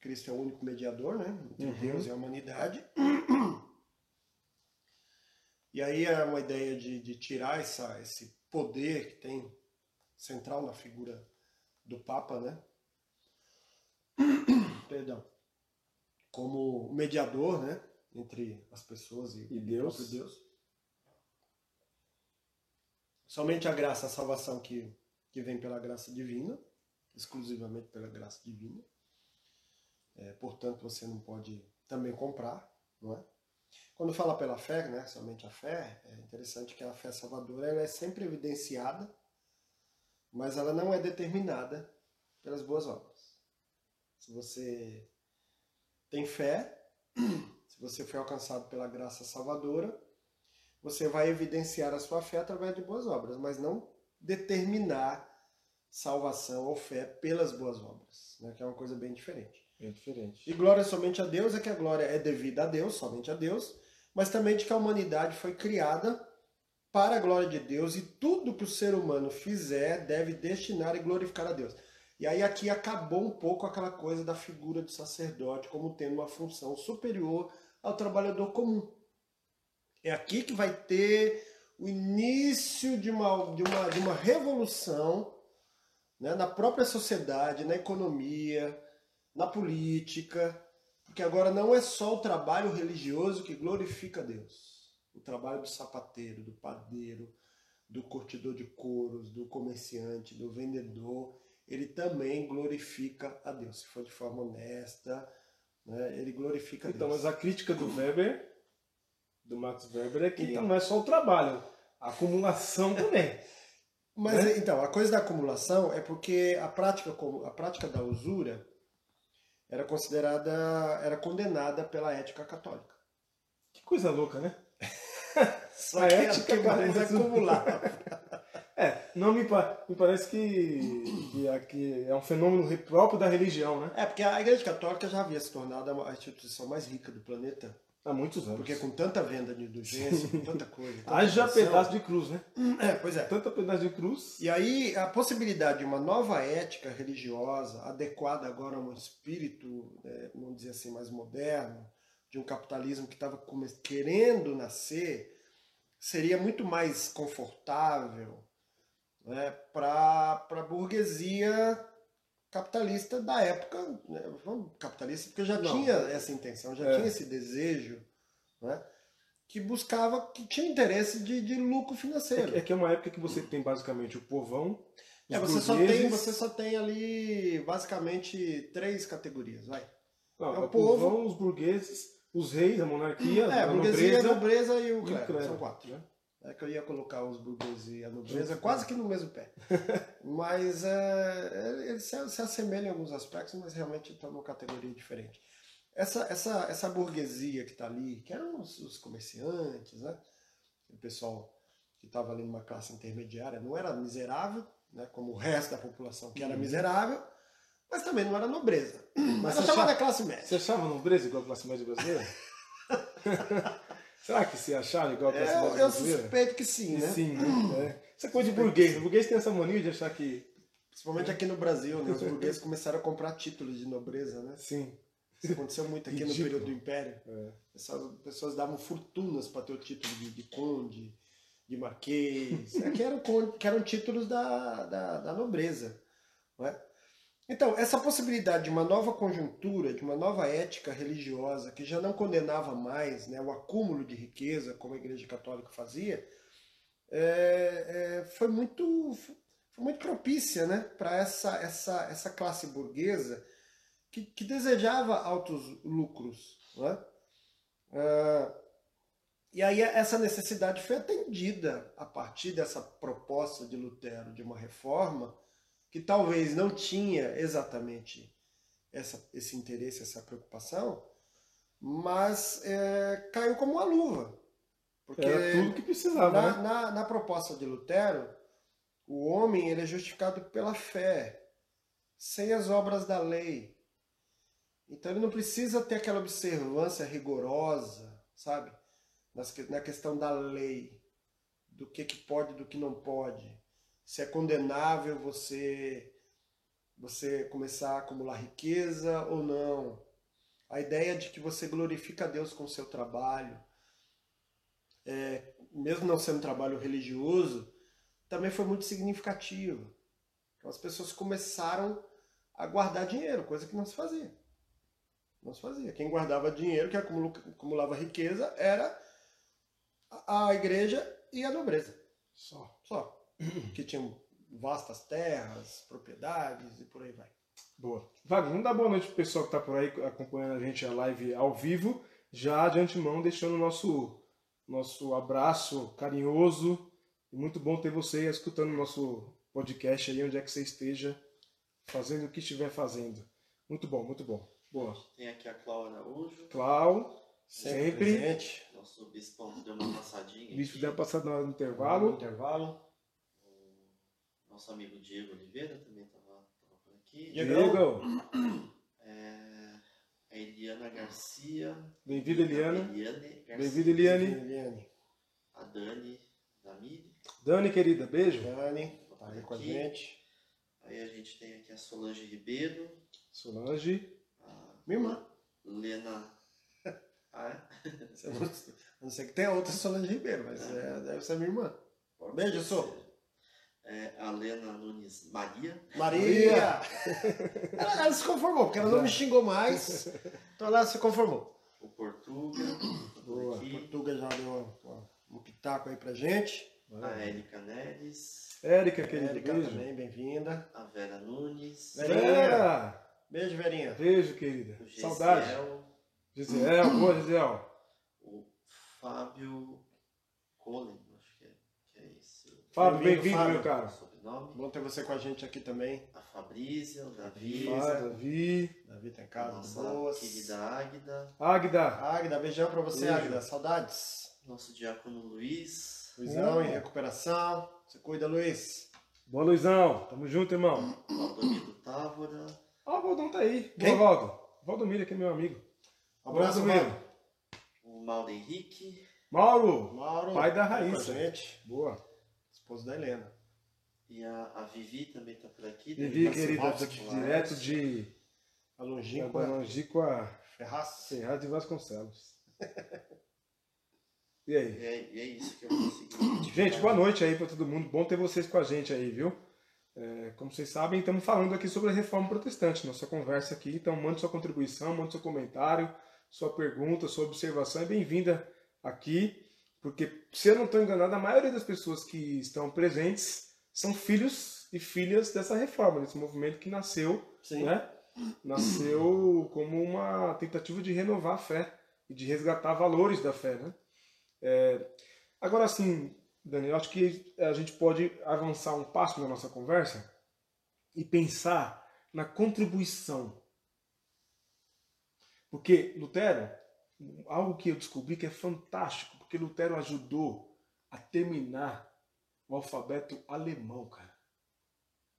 Cristo é o único mediador, né, entre Uhum. Deus e a humanidade. E aí é uma ideia de, de tirar essa, esse poder que tem central na figura do Papa, né? Perdão. Como mediador, né? Entre as pessoas e, E Deus. Deus. Somente a graça, a salvação que, que vem pela graça divina, exclusivamente pela graça divina. É, portanto, você não pode também comprar, não é? Quando fala pela fé, né, somente a fé, é interessante que a fé salvadora ela é sempre evidenciada, mas ela não é determinada pelas boas obras. Se você tem fé, se você foi alcançado pela graça salvadora, você vai evidenciar a sua fé através de boas obras, mas não determinar salvação ou fé pelas boas obras, né, que é uma coisa bem diferente. É diferente. E glória somente a Deus é que a glória é devida a Deus, somente a Deus, mas também de que a humanidade foi criada para a glória de Deus e tudo que o ser humano fizer deve destinar e glorificar a Deus. E aí aqui acabou um pouco aquela coisa da figura do sacerdote como tendo uma função superior ao trabalhador comum. É aqui que vai ter o início de uma, de uma, de uma revolução né, na própria sociedade, na economia, na política, porque agora não é só o trabalho religioso que glorifica Deus. O trabalho do sapateiro, do padeiro, do curtidor de couros, do comerciante, do vendedor, ele também glorifica a Deus. Se for de forma honesta, né, ele glorifica a Então, Deus. mas a crítica do Weber, do Max Weber, é que Então. não é só o trabalho, a acumulação também. Mas né? então, a coisa da acumulação é porque a prática, a prática da usura era considerada, era condenada pela ética católica. Que coisa louca, né? Só A que ética era que mais acumular. É, não me, me parece que, que, é- que é um fenômeno próprio da religião, né? É, porque a Igreja Católica já havia se tornado a instituição mais rica do planeta. Há muitos anos. Porque com tanta venda de indulgência, com tanta coisa. tanta Haja pressão- pedaço de cruz, né? É, pois é. Tanta pedaço de cruz. E aí, a possibilidade de uma nova ética religiosa, adequada agora a um espírito, né, vamos dizer assim, mais moderno, de um capitalismo que estava querendo nascer, seria muito mais confortável né, para a burguesia capitalista da época, né, capitalista, porque já Não. tinha essa intenção, já É. tinha esse desejo, né, que buscava, que tinha interesse de, de lucro É financeiro. é que é uma época que você tem basicamente o povão, É, você só, tem, você só tem ali basicamente três categorias, vai. Não, é é o o povo. povão, os burgueses, os reis, a monarquia, É, a a burguesia, a nobreza nobreza e o o clero. são quatro. né? É que eu ia colocar os burgueses e a nobreza quase que no mesmo pé. mas é, eles se, se assemelham em alguns aspectos, mas realmente estão numa categoria diferente. Essa, essa, essa burguesia que está ali, que eram os, os comerciantes, né? o pessoal que estava ali numa classe intermediária, não era miserável, né? como o resto da população que era Uhum. miserável, mas também não era nobreza. Mas era você chamada classe média. Você achava nobreza igual a classe média brasileira? Será que se achava igual a classe É, Eu, média eu brasileira? suspeito que sim, né? Sim, né? É. Isso é coisa de burguês. O burguês tem essa mania de achar que. Principalmente aqui no Brasil, né? Os burgueses começaram a comprar títulos de nobreza, né? Sim. Isso aconteceu muito aqui no Ridículo. período do Império. É. Essas pessoas davam fortunas para ter o título de, de conde, de marquês, é, que, eram, que eram títulos da, da, da nobreza. Não é? Então, essa possibilidade de uma nova conjuntura, de uma nova ética religiosa, que já não condenava mais né, o acúmulo de riqueza, como a Igreja Católica fazia, é, é, foi, muito, foi muito propícia né, para essa, essa, essa classe burguesa que, que desejava altos lucros. Não é? E aí essa necessidade foi atendida a partir dessa proposta de Lutero de uma reforma que talvez não tinha exatamente essa, esse interesse, essa preocupação, mas é, caiu como uma luva. Porque Era tudo que precisava, na, né? na, na proposta de Lutero, o homem ele é justificado pela fé, sem as obras da lei. Então ele não precisa ter aquela observância rigorosa, sabe? Nas Na questão da lei, do que, que pode e do que não pode. Se é condenável você você começar a acumular riqueza ou não. A ideia de que você glorifica a Deus com o seu trabalho, é, mesmo não sendo um trabalho religioso, também foi muito significativa. Então as pessoas começaram a guardar dinheiro, coisa que não se fazia. Não se fazia. Quem guardava dinheiro, que acumulava riqueza, era a igreja e a nobreza. Só. Só. Que tinham vastas terras, propriedades e por aí vai. Boa. Wagner, vamos dar boa noite pro pessoal que está por aí acompanhando a gente a live ao vivo. Já de antemão, deixando o nosso, nosso abraço carinhoso. Muito bom ter você escutando o nosso podcast aí, onde é que você esteja, fazendo o que estiver fazendo. Muito bom, muito bom. Boa. Tem aqui a Clau Araújo. Clau, sempre. sempre. Nosso bispão deu uma passadinha. Bispo deu uma passada no intervalo. No intervalo. Nosso amigo Diego Oliveira também estava por aqui. Diego. É, a Eliana Garcia. Bem-vinda, Eliana. Bem-vinda, Eliane. Eliane. A Dani Damiri. Dani, querida, beijo. Dani, tá aí com a gente. Aí a gente tem aqui a Solange Ribeiro. Solange. A Minha irmã. Lena. Ah, é? Não- não sei que tem a outra Solange Ribeiro, mas é, deve ser minha irmã. Beijo, ser. É, a Lena Nunes Maria. Maria! ela, ela se conformou, porque ela não me xingou mais. Então ela se conformou. O Portuga. Boa. Aqui. Portuga já deu uma- um pitaco aí pra gente. A Érica Neres. Érica, querida, Érica beijo. também, bem-vinda. A Vera Nunes. Vera! Beijo, Verinha. Beijo, querida. O Gesiel, Saudade. Gisele, boa, Gisele. O Fábio Colen, acho que é, que é esse Fábio, Bem-vindo, meu sobrenome. Bom ter você com a gente aqui também. A Fabrícia, o Davi. Fábio. Davi. Davi tá em A casa, nossa boas. querida Águida. Águida. Águida, beijão pra você, Beijo. Águida. Saudades. Nosso diácono Luiz. Luizão em recuperação. Você cuida, Luiz. Boa, Luizão. Tamo junto, irmão. Valdomiro Távora. Ó, o Valdão tá aí. Quem? Boa, Valdo. Valdomiro aqui é meu amigo. Abraço, Valdomiro. Valdo. O Mauro Henrique. Mauro. Mauro. Pai da tá Raíssa. gente. Boa. Esposo da Helena. E a, a Vivi também tá por aqui. Vivi, querida, direto de A longínqua Longínqua Ferraz. Ferraz de Vasconcelos. E aí? E é, e é isso que eu consegui. Gente, boa noite aí pra todo mundo. Bom ter vocês com a gente aí, viu? É, como vocês sabem, estamos falando aqui sobre a reforma protestante, nossa conversa aqui. Então, mande sua contribuição, mande seu comentário, sua pergunta, sua observação. É bem-vinda aqui, porque, se eu não estou enganado, a maioria das pessoas que estão presentes são filhos e filhas dessa reforma, desse movimento que nasceu Sim. né? Nasceu como uma tentativa de renovar a fé e de resgatar valores da fé, né? É, agora, assim, Daniel, acho que a gente pode avançar um passo na nossa conversa e pensar na contribuição. Porque Lutero, algo que eu descobri que é fantástico, porque Lutero ajudou a terminar o alfabeto alemão, cara.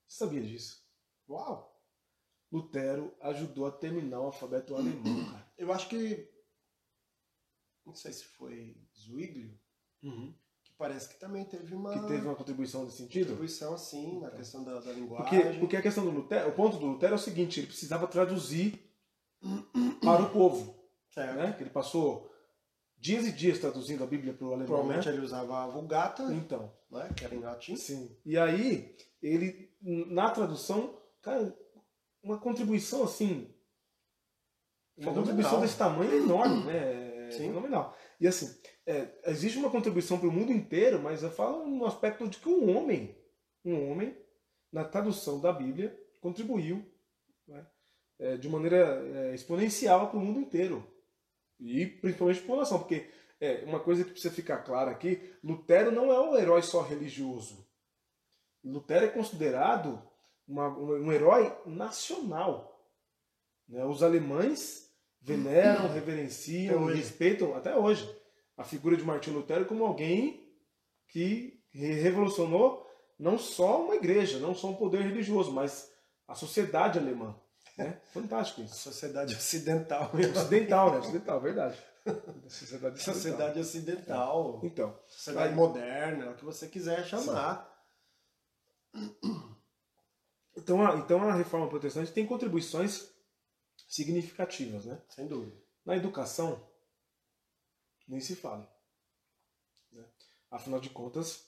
Você sabia disso? Uau! Lutero ajudou a terminar o alfabeto alemão, cara. Eu acho que. Não sei se foi Zwinglio, que parece que também teve uma Que teve uma contribuição nesse sentido. contribuição, assim, na questão da, da linguagem. Porque, porque a questão do Lutero, o ponto do Lutero é o seguinte, ele precisava traduzir para o povo, Certo. né? Que ele passou dias e dias traduzindo a Bíblia para o alemão, Provavelmente né? ele usava a Vulgata, Então, né, que era em latim. sim. E aí, ele, na tradução, cara, uma contribuição assim, uma Fenomenal. contribuição desse tamanho é enorme, né? É Sim. fenomenal. E assim, é, existe uma contribuição para o mundo inteiro, mas eu falo no aspecto de que um homem, um homem, na tradução da Bíblia, contribuiu né, é, de maneira é, exponencial para o mundo inteiro. E principalmente população, porque é, uma coisa que precisa ficar clara aqui, Lutero não é um herói só religioso. Lutero é considerado uma- um, um herói nacional. né? Os alemães veneram, reverenciam, respeitam até hoje a figura de Martinho Lutero como alguém que re- revolucionou não só uma igreja, não só um poder religioso, mas a sociedade alemã. Né? Fantástico A isso. sociedade ocidental. Ocidental, né? Ocidental, verdade. Sociedade ocidental. sociedade ocidental. Então, Sociedade Aí- moderna, o que você quiser chamar. então, a, então a reforma protestante tem contribuições significativas, né? Sem dúvida. Na educação, nem se fala. Né? Afinal de contas,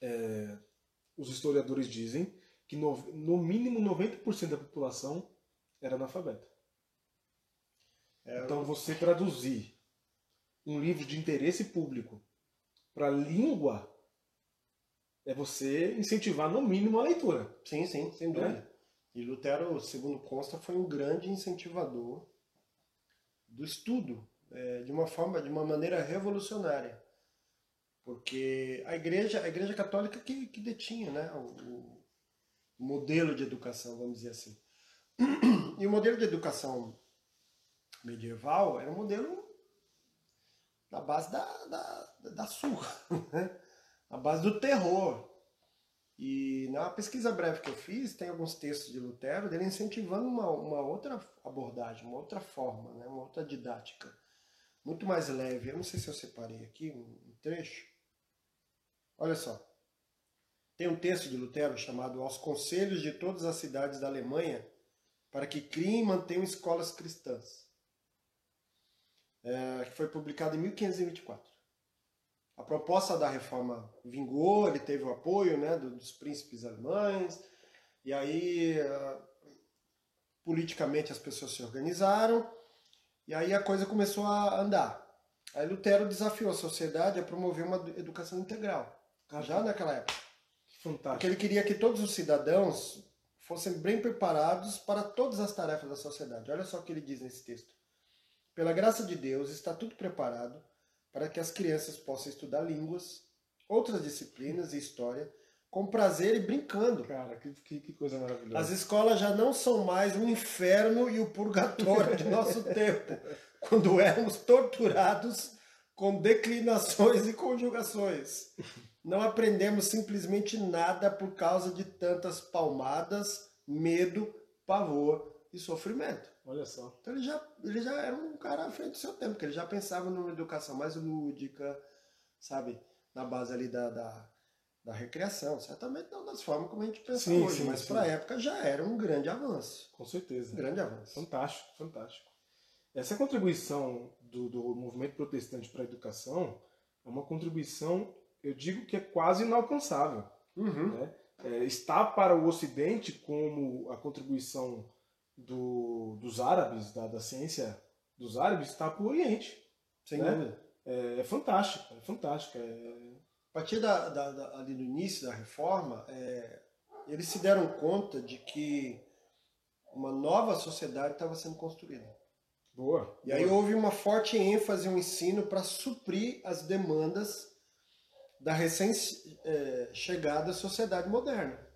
é, os historiadores dizem que no, no mínimo 90% da população era analfabeta. É, Então você traduzir um livro de interesse público para língua é você incentivar no mínimo a leitura. Sim, sim, sem dúvida. E Lutero, segundo consta, foi um grande incentivador do estudo, é, de uma forma, de uma maneira revolucionária. Porque a igreja, a igreja católica que, que detinha né, o modelo de educação, vamos dizer assim. E o modelo de educação medieval era um modelo na base da, da, da surra, né? base do terror. E na pesquisa breve que eu fiz, tem alguns textos de Lutero dele incentivando uma, uma outra abordagem, uma outra forma, né? uma outra didática, muito mais leve. Eu não sei se eu separei aqui um trecho. Olha só. Tem um texto de Lutero chamado Aos Conselhos de Todas as Cidades da Alemanha para que criem e mantenham escolas cristãs, é, que foi publicado em 1524. A proposta da reforma vingou, ele teve o apoio né, dos príncipes alemães, e aí ah, politicamente as pessoas se organizaram, e aí a coisa começou a andar. Aí Lutero desafiou a sociedade a promover uma educação integral, já naquela época. Porque Fantástico. ele queria que todos os cidadãos fossem bem preparados para todas as tarefas da sociedade. Olha só o que ele diz nesse texto. Pela graça de Deus, está tudo preparado para que as crianças possam estudar línguas, outras disciplinas e história com prazer e brincando. Cara, que, que, que coisa maravilhosa. As escolas já não são mais o inferno e o purgatório de nosso tempo, quando éramos torturados com declinações e conjugações. Não aprendemos simplesmente nada por causa de tantas palmadas, medo, pavor e sofrimento. Olha só. Então ele já, ele já era um cara à frente do seu tempo, porque ele já pensava numa educação mais lúdica, sabe? Na base ali da, da, da recreação. Certamente não das formas como a gente pensa Sim, hoje, sim, mas para a época já era um grande avanço. Com certeza. Um grande avanço. Fantástico, fantástico. Essa contribuição do, do movimento protestante para a educação é uma contribuição, eu digo que é quase inalcançável. Uhum. né? É, está para o Ocidente como a contribuição do- dos árabes, da, da ciência dos árabes, está para o Oriente. Sem Né? dúvida. É, é fantástico, é fantástico. É, A partir da, da- da- ali do início da reforma, é, eles se deram conta de que uma nova sociedade estava sendo construída. boa. E aí boa. houve uma forte ênfase no ensino para suprir as demandas da recém-chegada sociedade moderna.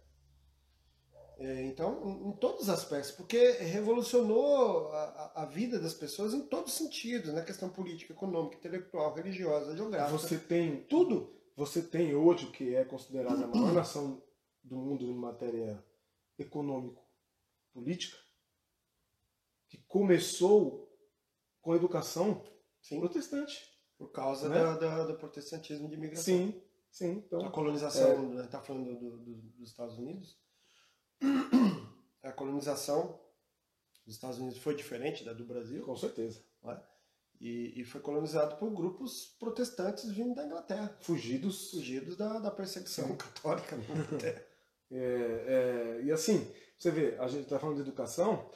É, então, em, todos os aspectos, porque revolucionou a, a- vida das pessoas em todos os sentidos, na questão política, econômica, intelectual, religiosa, geográfica, Você tem tudo. Você tem hoje o que é considerada a maior nação do mundo em matéria econômico-política, que começou com a educação Sim, protestante. Por causa Né? da- da- do protestantismo de imigração. Sim, sim. A Então, colonização, está falando do- do- dos Estados Unidos, a colonização dos Estados Unidos foi diferente da do Brasil com certeza. e, e foi colonizado por grupos protestantes vindo da Inglaterra, Fugidos. fugidos da, da perseguição Sim. católica. na Inglaterra. É, é, e assim, você vê, a gente está falando de educação,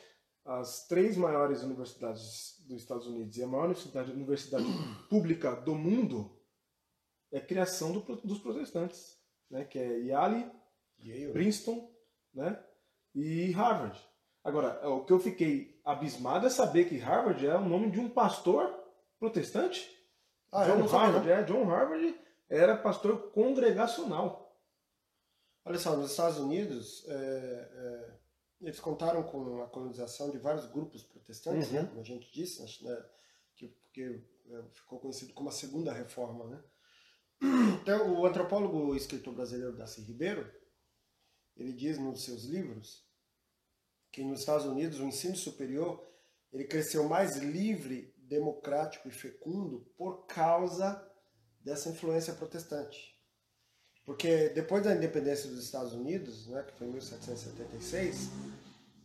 as três maiores universidades dos Estados Unidos e a maior universidade, universidade pública do mundo é criação do dos protestantes, né? que é Yale, E eu- Princeton né? e Harvard. Agora, o que eu fiquei abismado é saber que Harvard é o nome de um pastor protestante. ah, eu John Harvard, é, John Harvard era pastor congregacional. Olha só, nos Estados Unidos, é, é, eles contaram com a colonização de vários grupos protestantes, Uhum. né, como a gente disse, né, que, que é, ficou conhecido como a Segunda Reforma. Né? Então, o antropólogo e escritor brasileiro Darcy Ribeiro, ele diz nos seus livros que nos Estados Unidos o ensino superior ele cresceu mais livre, democrático e fecundo por causa dessa influência protestante. Porque depois da independência dos Estados Unidos, né, que foi em 1776,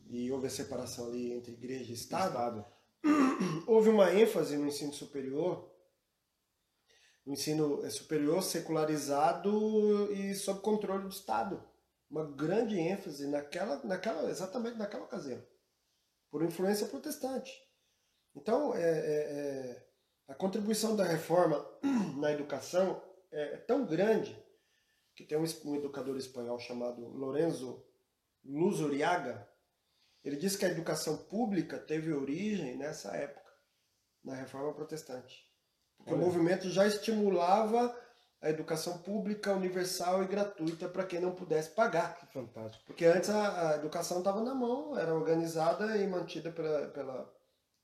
e houve a separação ali entre igreja e Estado, Estado. houve uma ênfase no ensino superior, no ensino eh, superior secularizado e sob controle do Estado. uma grande ênfase naquela, naquela, exatamente naquela ocasião, por influência protestante. Então, é, é, é, a contribuição da reforma na educação é, é tão grande que tem um, um educador espanhol chamado Lorenzo Luzuriaga, ele diz que a educação pública teve origem nessa época, na reforma protestante. Porque Olha. o movimento já estimulava a educação pública, universal e gratuita para quem não pudesse pagar. Que fantástico. Porque antes a, a educação estava na mão, era organizada e mantida pela, pela,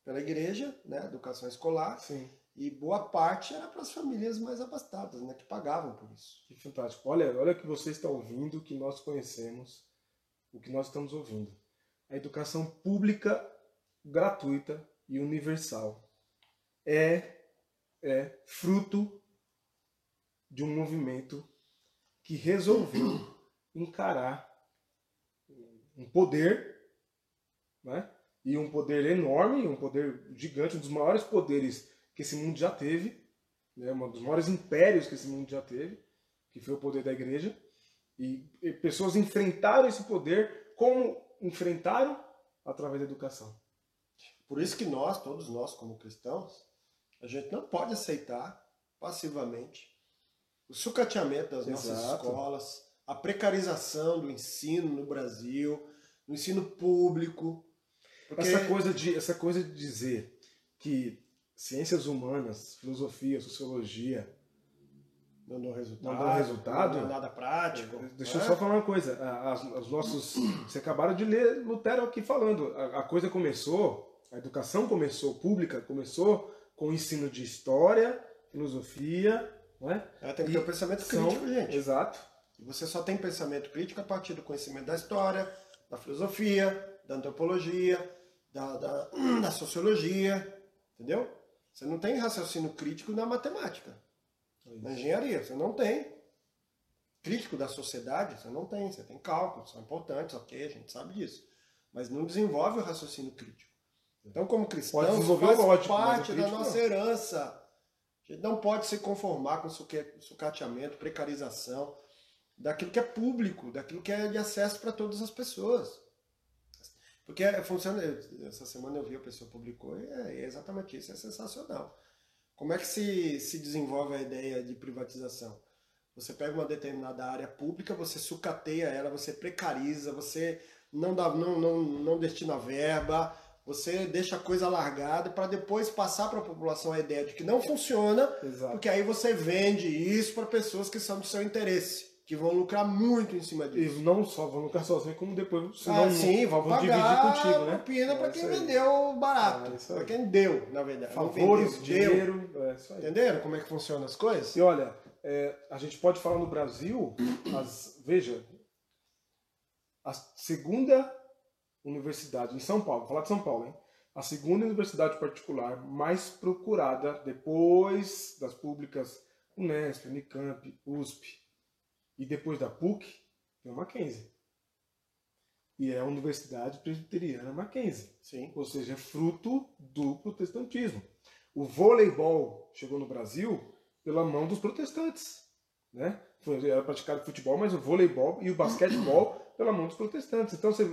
pela igreja, né, educação escolar. Sim. E boa parte era para as famílias mais abastadas, né, que pagavam por isso. Que fantástico. Olha, olha que você está ouvindo, que nós conhecemos, o que nós estamos ouvindo. A educação pública, gratuita e universal é, é fruto de um movimento que resolveu encarar um poder, né? e um poder enorme, um poder gigante, um dos maiores poderes que esse mundo já teve, né? um dos maiores impérios que esse mundo já teve, que foi o poder da igreja, e, e pessoas enfrentaram esse poder como enfrentaram através da educação. Por isso que nós, todos nós como cristãos, a gente não pode aceitar passivamente o sucateamento das Exato. nossas escolas, a precarização do ensino no Brasil, no ensino público. Porque... Essa, coisa de, essa coisa de dizer que ciências humanas, filosofia, sociologia não dão resultado, não dão resultado, não é nada prático. Deixa eu é? só falar uma coisa. As, os nossos, você acabaram de ler Lutero aqui falando. A, a coisa começou, a educação começou, pública começou com o ensino de história, filosofia, né? Ela tem que ter um pensamento crítico, são... gente. Exato. E você só tem pensamento crítico a partir do conhecimento da história, da filosofia, da antropologia, da, da, da sociologia, entendeu? Você não tem raciocínio crítico na matemática, na engenharia, você não tem. Crítico da sociedade, você não tem. Você tem cálculos, são importantes, ok, a gente sabe disso. Mas não desenvolve o raciocínio crítico. Então, como cristãos, faz parte da nossa não. herança a gente não pode se conformar com sucateamento, precarização daquilo que é público, daquilo que é de acesso para todas as pessoas. Porque é, funciona. Essa semana eu vi, a pessoa publicou, e é, é exatamente isso, é sensacional. Como é que se, se desenvolve a ideia de privatização? Você pega uma determinada área pública, você sucateia ela, você precariza, você não, dá, não, não, não destina verba, você deixa a coisa largada para depois passar para a população a ideia de que não funciona, Exato. porque aí você vende isso para pessoas que são do seu interesse, que vão lucrar muito em cima disso. E não só vão lucrar sozinho, como depois senão, ah, sim, vão, vão pagar dividir contigo, né? propina para é quem vendeu barato, é para quem deu, na verdade. Favores, vendeu, dinheiro, é isso aí. Entenderam como é que funcionam as coisas? E olha, é, a gente pode falar no Brasil, as, veja, a segunda universidade em São Paulo, vou falar de São Paulo, hein? A segunda universidade particular mais procurada depois das públicas Unesp, Unicamp, USP e depois da PUC é a Mackenzie. E é a Universidade Presbiteriana Mackenzie. Sim. Ou seja, é fruto do protestantismo. O voleibol chegou no Brasil pela mão dos protestantes. Né? Era praticado futebol, mas o voleibol e o basquetebol pela mão dos protestantes. Então, você,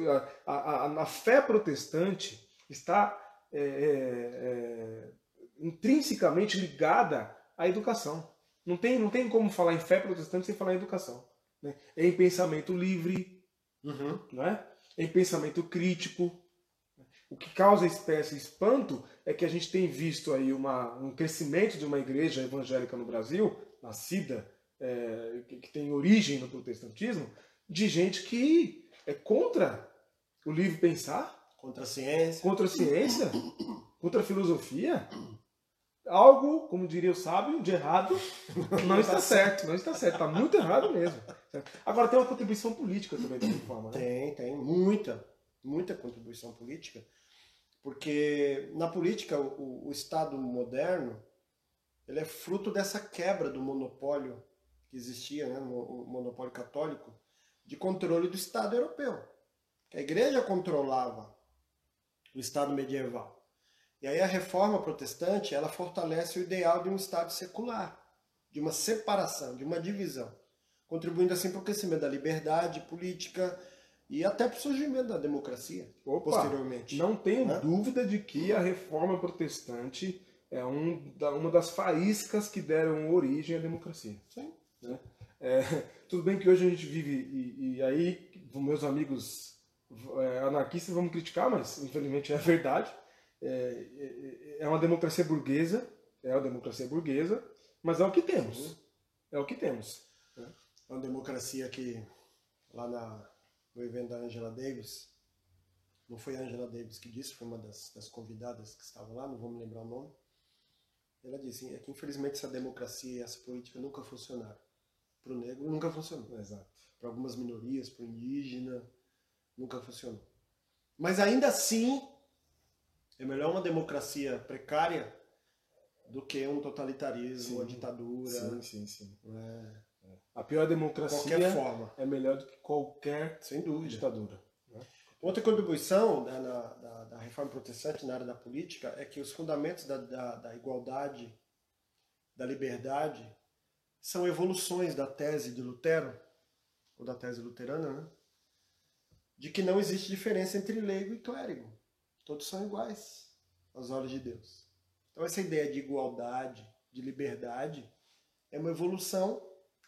a, a, a fé protestante está é, é, é, intrinsecamente ligada à educação. Não tem, não tem como falar em fé protestante sem falar em educação. Né? É em pensamento livre, uhum. né? em pensamento crítico. O que causa espécie espanto é que a gente tem visto aí uma, um crescimento de uma igreja evangélica no Brasil, nascida, é, que, que tem origem no protestantismo, de gente que é contra o livre pensar, contra a ciência, contra a ciência, contra a filosofia. Algo, como diria o sábio, de errado não está certo, não está certo, está muito errado mesmo. Agora tem uma contribuição política também dessa forma, né? Tem, tem muita, muita contribuição política, porque na política o, o Estado moderno ele é fruto dessa quebra do monopólio que existia, né, o monopólio católico, de controle do Estado europeu. A igreja controlava o Estado medieval. E aí a reforma protestante, ela fortalece o ideal de um Estado secular, de uma separação, de uma divisão. contribuindo assim para o crescimento da liberdade política e até para o surgimento da democracia Opa, posteriormente. Não tenho Né? dúvida de que a reforma protestante é um uma das faíscas que deram origem à democracia. Sim. É, tudo bem que hoje a gente vive, e, e aí meus amigos é, anarquistas vão me criticar, mas infelizmente é a verdade. É, é- é uma democracia burguesa, é uma democracia burguesa, mas é o que temos. É o que temos. É uma democracia que, lá na, no evento da Angela Davis, não foi a Angela Davis que disse, foi uma das, das convidadas que estavam lá, não vou me lembrar o nome. Ela disse é que infelizmente essa democracia e essa política nunca funcionaram. Para o negro nunca funcionou. Exato. Para algumas minorias, para o indígena, nunca funcionou. Mas ainda assim, é melhor uma democracia precária do que um totalitarismo, Sim. uma ditadura, Sim, sim, sim. né? A pior democracia qualquer forma. é melhor do que qualquer Sem dúvida. ditadura. Outra contribuição né, na- da, da reforma protestante na área da política é que os fundamentos da, da- da igualdade, da liberdade, são evoluções da tese de Lutero, ou da tese luterana, né? de que não existe diferença entre leigo e clérigo. Todos são iguais aos olhos de Deus. Então, essa ideia de igualdade, de liberdade, é uma evolução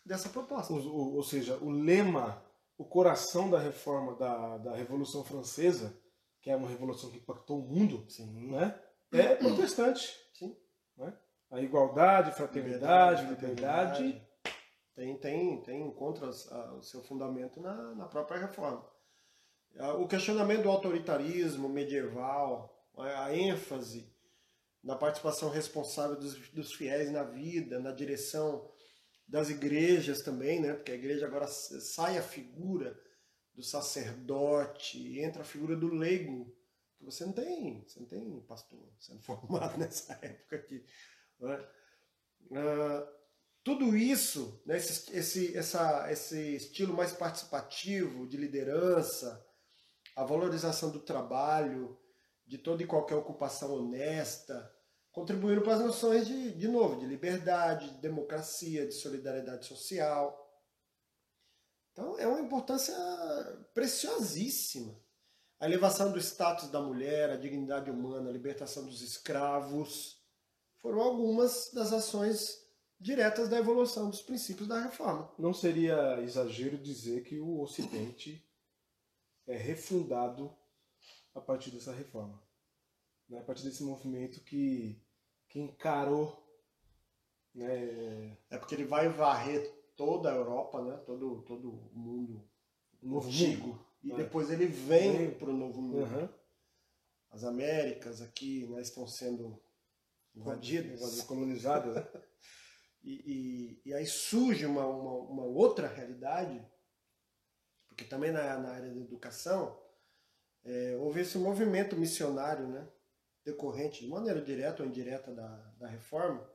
dessa proposta. O- o- ou seja, o lema, o coração da reforma da, da Revolução Francesa, que é uma revolução que impactou o mundo, Sim. né, é protestante. Sim. Né? A igualdade, fraternidade, liberdade. Tem, tem, tem, encontra o seu fundamento na, na própria reforma. Ah, O questionamento do autoritarismo medieval, a a ênfase na participação responsável dos, dos fiéis na vida, na direção das igrejas também, né? porque a igreja agora sai a figura do sacerdote, entra a figura do leigo, que você não tem, você não tem pastor sendo formado nessa época aqui. né? Ah, tudo isso, né, esse, esse, essa, esse estilo mais participativo de liderança, a valorização do trabalho, de toda e qualquer ocupação honesta, contribuíram para as noções de, de novo, de liberdade, de democracia, de solidariedade social. Então é uma importância preciosíssima. A elevação do status da mulher, a dignidade humana, a libertação dos escravos, foram algumas das ações diretas da evolução dos princípios da reforma. Não seria exagero dizer que o Ocidente é refundado a partir dessa reforma. Né? A partir desse movimento que, que encarou né, É porque ele vai varrer toda a Europa, né? todo, todo o mundo novo antigo. mundo. E É. depois ele vem para o novo mundo. Uhum. As Américas aqui né, estão sendo invadidas. Invadidas, colonizadas. né? E, e, e aí surge uma, uma, uma outra realidade, porque também na, na área da educação é, houve esse movimento missionário né, decorrente, de maneira direta ou indireta, da, da reforma,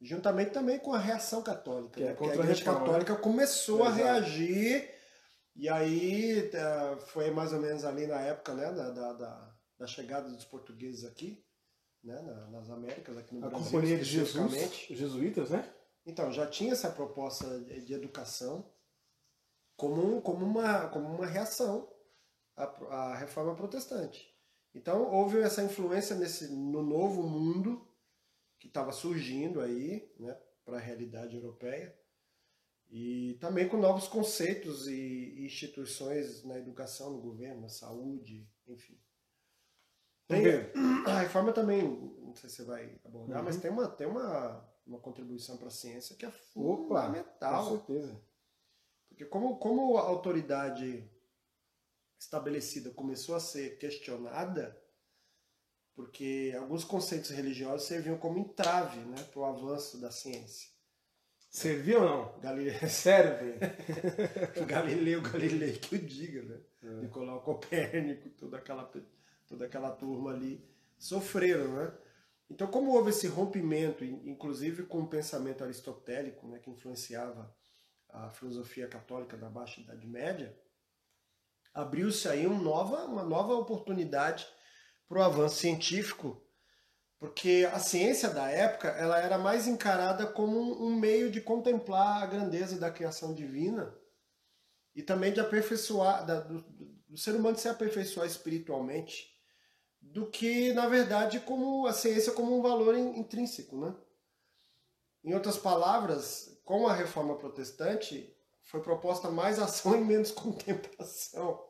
juntamente também com a reação católica. Que é né, porque a a Igreja reforma, Católica começou a Exato. reagir, e aí tá, foi mais ou menos ali na época né, da, da, da, da chegada dos portugueses aqui, né, na- nas Américas, aqui no A Brasil. Companhia de Jesus, jesuítas, né? Então, já tinha essa proposta de educação como, como, uma, como uma reação à, à reforma protestante. Então, houve essa influência nesse, no novo mundo que estava surgindo aí né, para a realidade europeia e também com novos conceitos e, instituições na educação, no governo, na saúde, enfim. Tem, a reforma também, não sei se você vai abordar, Uhum. mas tem uma, tem uma, uma contribuição para a ciência que é Opa, fundamental. com certeza. Porque como, como a autoridade estabelecida começou a ser questionada, porque alguns conceitos religiosos serviam como entrave né, para o avanço da ciência. Serviu ou não? Galileu, Serve. Galileu Galilei que o diga, né? É. Nicolau Copérnico, toda aquela, toda aquela turma ali sofreram, né? Então, como houve esse rompimento, in- inclusive com o pensamento aristotélico, né, que influenciava a filosofia católica da Baixa Idade Média, abriu-se aí um nova, uma nova oportunidade para o avanço científico Porque a ciência da época ela era mais encarada como um meio de contemplar a grandeza da criação divina e também de aperfeiçoar, da, do, do ser humano se aperfeiçoar espiritualmente, do que, na verdade, como a ciência como um valor intrínseco. Né? Em outras palavras, com a reforma protestante, foi proposta mais ação e menos contemplação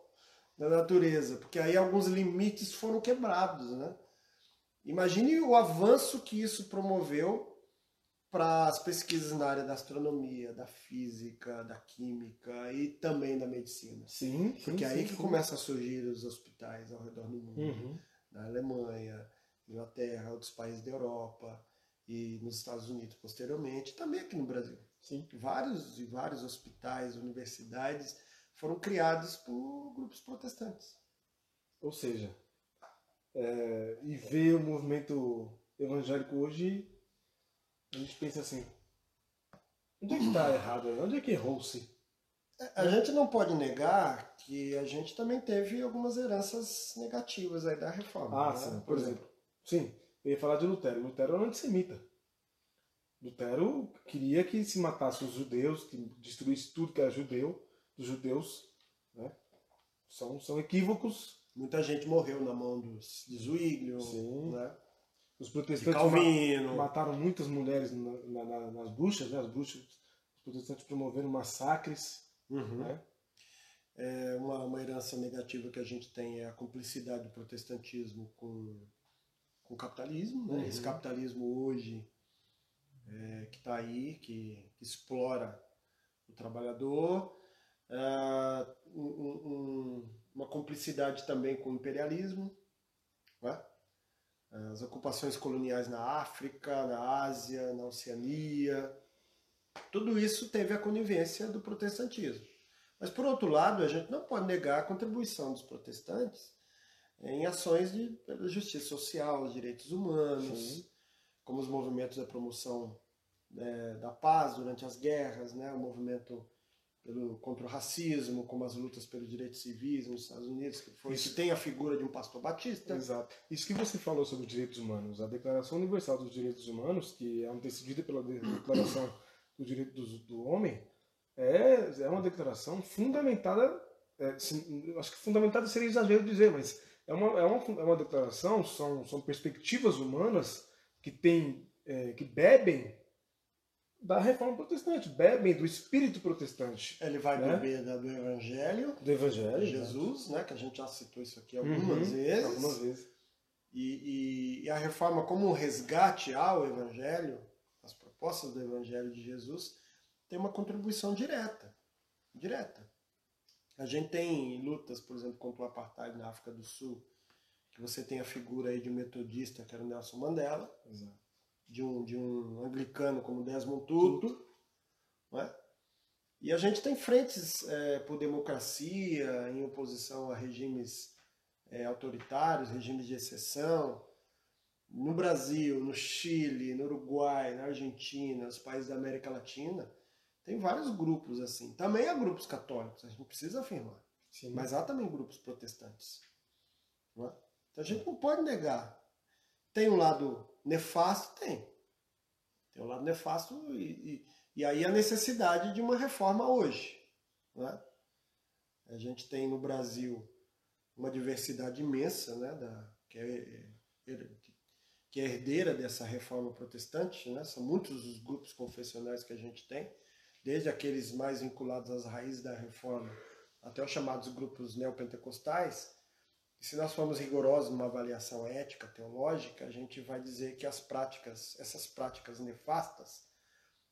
da natureza, porque aí alguns limites foram quebrados. Né? Imagine o avanço que isso promoveu para as pesquisas na área da astronomia, da física, da química e também da medicina. Sim, Porque sim, aí sim, que sim. começa a surgir os hospitais ao redor do mundo. Uhum. Na Alemanha, Inglaterra, outros países da Europa e nos Estados Unidos posteriormente, também aqui no Brasil. Sim. Vários e vários hospitais, universidades foram criados por grupos protestantes. Ou seja, é, e ver o movimento evangélico hoje, a gente pensa assim, onde é que está errado? Onde é que errou-se? A gente não pode negar que a gente também teve algumas heranças negativas aí da reforma. Ah, né? sim, por exemplo. Sim, eu ia falar de Lutero. Lutero era um antissemita. Lutero queria que se matasse os judeus, que destruísse tudo que era judeu, dos judeus. Né? São, são equívocos. Muita gente morreu na mão dos de Zwinglio, né? Os protestantes mataram muitas mulheres na- na- nas bruxas, né? As bruxas, os protestantes promoveram massacres. Uhum. Né? É uma, uma herança negativa que a gente tem é a cumplicidade do protestantismo com, com o capitalismo. Né? Uhum. Esse capitalismo hoje é, que está aí, que, que explora o trabalhador. Um- um- um- uma cumplicidade também com o imperialismo. né? As ocupações coloniais na África, na Ásia, na Oceania. Tudo isso teve a conivência do protestantismo. Mas, por outro lado, a gente não pode negar a contribuição dos protestantes em ações de pela justiça social, os direitos humanos, Sim. como os movimentos da promoção né, da paz durante as guerras, né, o movimento pelo, contra o racismo, como as lutas pelos direitos civis nos Estados Unidos, que, foi, Isso. que tem a figura de um pastor batista. Exato. Isso que você falou sobre os direitos humanos, a Declaração Universal dos Direitos Humanos, que é antecedida pela de- Declaração dos Direitos do, do Homem, é, é uma declaração fundamentada, é, acho que fundamentada seria exagero dizer, mas é uma, é uma, é uma declaração, são, são perspectivas humanas que tem, é, que bebem da reforma protestante, bebem do espírito protestante, Ele vai Né? beber da- do Evangelho do Evangelho. de Jesus, né, que a gente já citou isso aqui algumas Uhum, vezes. Algumas vezes. E, e- e a reforma como um resgate ao Evangelho, as propostas do Evangelho de Jesus, tem uma contribuição direta. Direta. A gente tem lutas, por exemplo, contra o apartheid na África do Sul, que você tem a figura aí de um metodista, que era o Nelson Mandela, Exato. de um, de um anglicano como Desmond Tutu, não é? E a gente tem frentes é, por democracia, em oposição a regimes é, autoritários, regimes de exceção. No Brasil, no Chile, no Uruguai, na Argentina, nos países da América Latina, tem vários grupos assim. Também há grupos católicos, a gente precisa afirmar. Sim. Mas há também grupos protestantes. é? Então a gente não pode negar. Tem um lado nefasto? Tem. Tem um lado nefasto e, e, e aí a necessidade de uma reforma hoje. é? A gente tem no Brasil uma diversidade imensa, né, da, que, é, que é herdeira dessa reforma protestante. Né? São muitos os grupos confessionais que a gente tem, desde aqueles mais vinculados às raízes da reforma até os chamados grupos neopentecostais. E se nós formos rigorosos numa avaliação ética, teológica, a gente vai dizer que as práticas, essas práticas nefastas,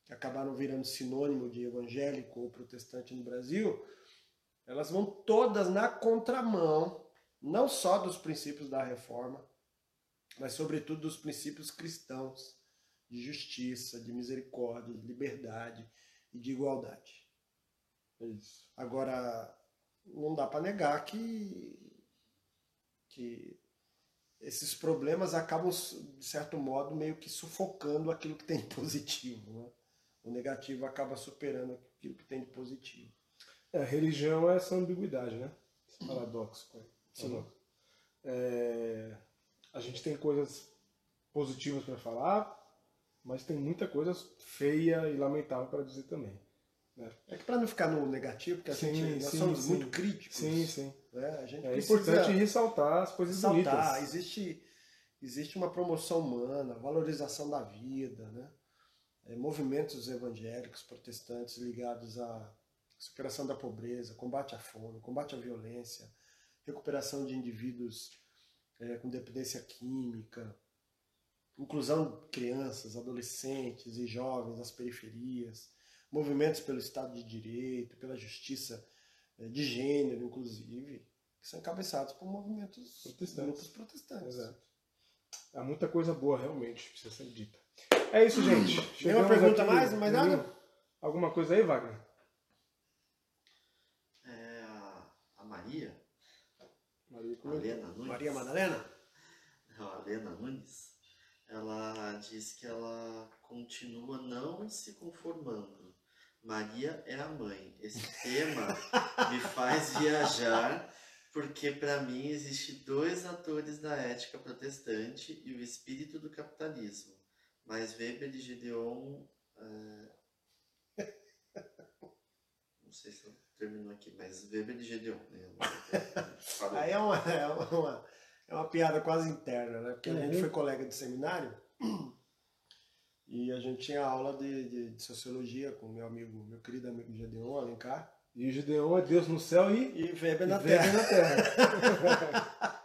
que acabaram virando sinônimo de evangélico ou protestante no Brasil, elas vão todas na contramão, não só dos princípios da reforma, mas sobretudo dos princípios cristãos de justiça, de misericórdia, de liberdade e de igualdade. É isso. Agora, não dá para negar que, que esses problemas acabam, de certo modo, meio que sufocando aquilo que tem de positivo. Né? O negativo acaba superando aquilo que tem de positivo. É, religião é essa ambiguidade, né? Esse paradoxo. Sim. É, a gente tem coisas positivas para falar, mas tem muita coisa feia e lamentável para dizer também. Né? É que para não ficar no negativo, porque a Sim, gente, nós sim, somos sim. muito críticos. Sim, sim. né? A gente É importante ressaltar as coisas ressaltar. bonitas. Existe, existe uma promoção humana, valorização da vida, né? É, movimentos evangélicos, protestantes ligados à superação da pobreza, combate à fome, combate à violência, recuperação de indivíduos é, com dependência química, inclusão de crianças, adolescentes e jovens nas periferias, movimentos pelo Estado de Direito, pela justiça eh, de gênero, inclusive, que são encabeçados por movimentos Protestantes. grupos protestantes. Exato. Há muita coisa boa, realmente, precisa ser dita. É isso, gente. Nenhuma Chegamos pergunta aqui- mais? Mais nada? Nenhum? Alguma coisa aí, Wagner? É, a, Maria, Maria, é Nunes. Maria Madalena? Não, a Lena Nunes, ela diz que ela continua não se conformando. Maria é a mãe. Esse tema me faz viajar, porque para mim existe dois atores da ética protestante e o espírito do capitalismo. Mas Weber e Gideon. é, Não sei se eu termino aqui, mas Weber e Gideon. Né? Aí é uma, é, uma, é uma piada quase interna, né? Porque a gente Uhum. foi colega de seminário e a gente tinha aula de, de, de sociologia com meu amigo, meu querido amigo Gedeon Alencar E o Gideon é Deus no céu e, e Weber na e na terra.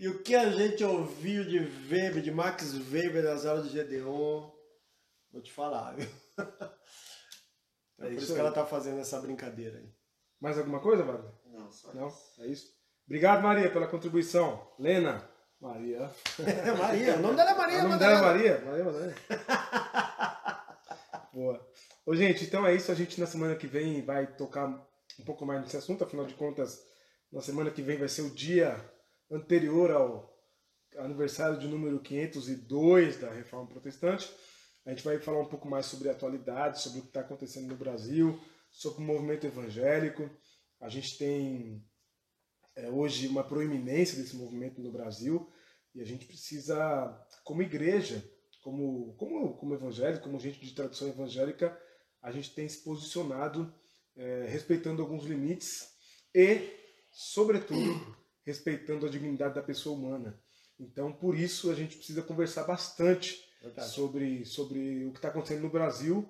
E o que a gente ouviu de Weber, de Max Weber nas aulas de Gedeon, vou te falar, viu? É, É por isso isso que aí. ela tá fazendo essa brincadeira aí. Mais alguma coisa, Wagner? Não, só Não? isso. É isso? Obrigado, Maria, pela contribuição. Lena. Maria. É Maria, o nome dela é Maria o nome dela é Madalena. Maria? Maria Madalena. Boa. Ô, gente, então é isso. A gente na semana que vem vai tocar um pouco mais nesse assunto. Afinal de contas, na semana que vem vai ser o dia anterior ao aniversário de número 502 da Reforma Protestante. A gente vai falar um pouco mais sobre a atualidade, sobre o que está acontecendo no Brasil, sobre o movimento evangélico. A gente tem é, hoje uma proeminência desse movimento no Brasil e a gente precisa, como igreja, como, como, como evangélico, como gente de tradição evangélica, a gente tem se posicionado é, respeitando alguns limites e, sobretudo, respeitando a dignidade da pessoa humana. Então, por isso, a gente precisa conversar bastante Verdade. sobre, sobre o que está acontecendo no Brasil.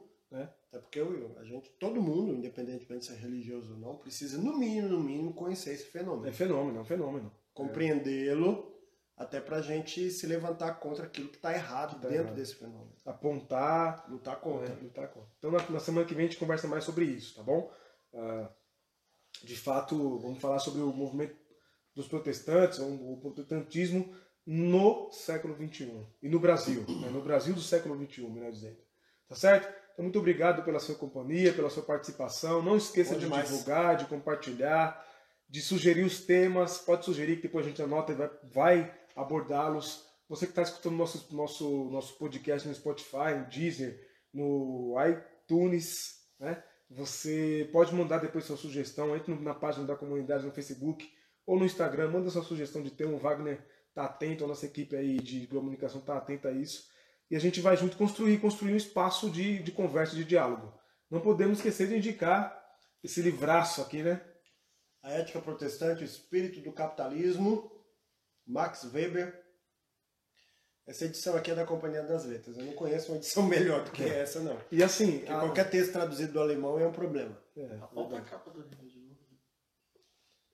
Porque eu- a gente, todo mundo, independentemente de ser religioso ou não, precisa, no mínimo, no mínimo, conhecer esse É fenômeno. fenômeno, é um fenômeno. Compreendê-lo, até pra gente se levantar contra aquilo que está errado Que tá dentro errado. desse fenômeno. Apontar, Lutar contra. É, lutar contra. Então na, na semana que vem a gente conversa mais sobre isso, tá bom? Ah, de fato, vamos falar sobre o movimento dos protestantes, o, o protestantismo no século XXI e no Brasil, né? no Brasil do século XXI, melhor dizendo. Tá certo? Então muito obrigado pela sua companhia, pela sua participação. Não esqueça Bom de demais. divulgar, de compartilhar, de sugerir os temas. Pode sugerir que depois a gente anota e vai, vai abordá-los. Você que está escutando nosso, nosso, nosso podcast no Spotify, no Deezer, no iTunes, né? Você pode mandar depois sua sugestão, entre na página da comunidade no Facebook ou no Instagram, manda sua sugestão de tema. O Wagner tá atento, a nossa equipe aí de comunicação tá atenta a isso. E a gente vai junto construir, construir um espaço de, de conversa, de diálogo. Não podemos esquecer de indicar esse livraço aqui, né? A ética protestante, o espírito do capitalismo, Max Weber. Essa edição aqui é da Companhia das Letras. Eu não conheço uma edição melhor do que essa, não. E assim, a- qualquer texto traduzido do alemão é um problema. É, a capa do livro de novo.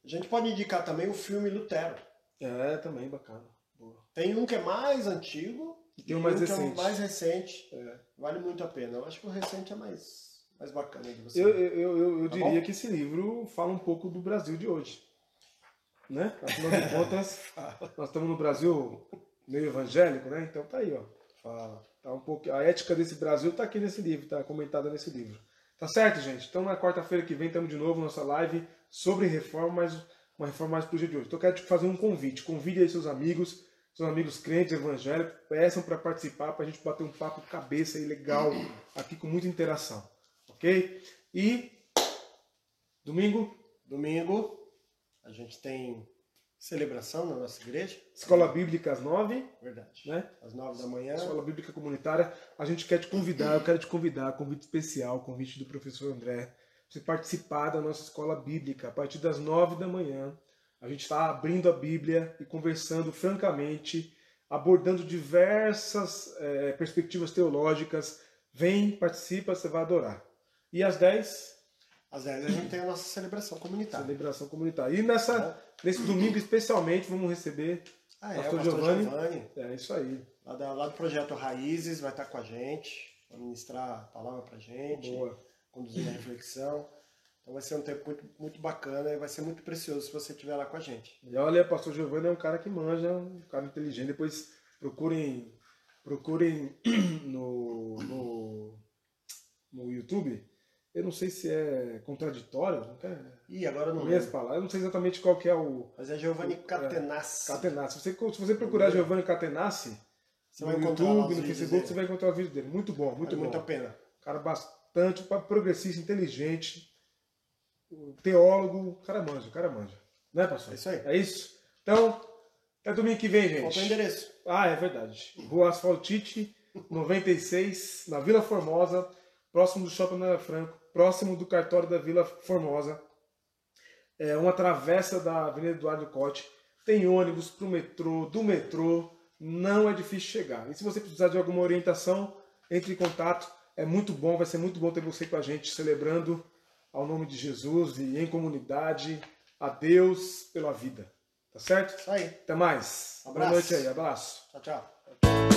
A gente pode indicar também o filme Lutero. é, também bacana. Boa. Tem um que é mais antigo tem um mais que é recente. um mais recente. É. Vale muito a pena. Eu acho que o recente é mais, mais bacana de você. Eu, eu, eu, eu- eu Tá diria bom? que esse livro fala um pouco do Brasil de hoje. Né? Afinal de contas, nós estamos no Brasil meio evangélico, né? Então tá aí, ó. Fala. Tá um pouco, a ética desse Brasil tá aqui nesse livro, tá comentada nesse livro. Tá certo, gente? Então na quarta-feira que vem estamos de novo nossa live sobre reforma, mas uma reforma mais pro dia de hoje. Então eu quero te fazer um convite. Convide aí seus amigos, seus amigos crentes evangélicos, peçam para participar, para a gente bater um papo cabeça aí legal, aqui com muita interação. Ok? E domingo, Domingo, a gente tem celebração na nossa igreja. Escola Bíblica às nove, Verdade. né? Às nove da manhã. Escola Bíblica Comunitária. A gente quer te convidar, eu quero te convidar, convite especial, convite do professor André, você participar da nossa escola bíblica a partir das nove da manhã. A gente está abrindo a Bíblia e conversando francamente, abordando diversas eh, perspectivas teológicas. Vem, participa, você vai adorar. E às 10, Às 10 a gente tem a nossa celebração comunitária. celebração comunitária. E nessa, nesse domingo, especialmente, vamos receber. Ah, é, Pastor o pastor Giovanni. Giovanni, É isso aí. lá, da- lá do projeto Raízes, vai estar com a gente, vai ministrar a palavra pra gente, Boa. conduzir a reflexão. Então vai ser um tempo muito, muito bacana e vai ser muito precioso se você estiver lá com a gente. E olha, pastor Giovanni é um cara que manja, um cara inteligente. Depois procurem, procurem no, no, no YouTube. Eu não sei se é contraditório, não quer? E agora não Minhas lembro. palavras. Eu não sei exatamente qual que é o Mas é Giovanni Catenassi. Catenassi. Se você, se você procurar Giovanni Catenassi Você no YouTube, no Facebook, você vai encontrar o vídeo dele. Muito bom, muito Vale bom. muito a pena. Cara bastante progressista, inteligente, teólogo, cara manja, cara manja. Né, pastor? É isso aí. É isso? Então, até domingo que vem, gente. Faltou o endereço. Ah, é verdade. Rua Asfaltite, 96, na Vila Formosa, próximo do Shopping Nara Franco, próximo do cartório da Vila Formosa. É uma travessa da Avenida Eduardo Cote. Tem ônibus pro metrô, do metrô, não é difícil chegar. E se você precisar de alguma orientação, entre em contato. É muito bom, vai ser muito bom ter você com a gente celebrando ao nome de Jesus e em comunidade a Deus pela vida. Tá certo? Isso aí. Até mais. Boa Abraço. noite aí, abraço. Tchau, tchau.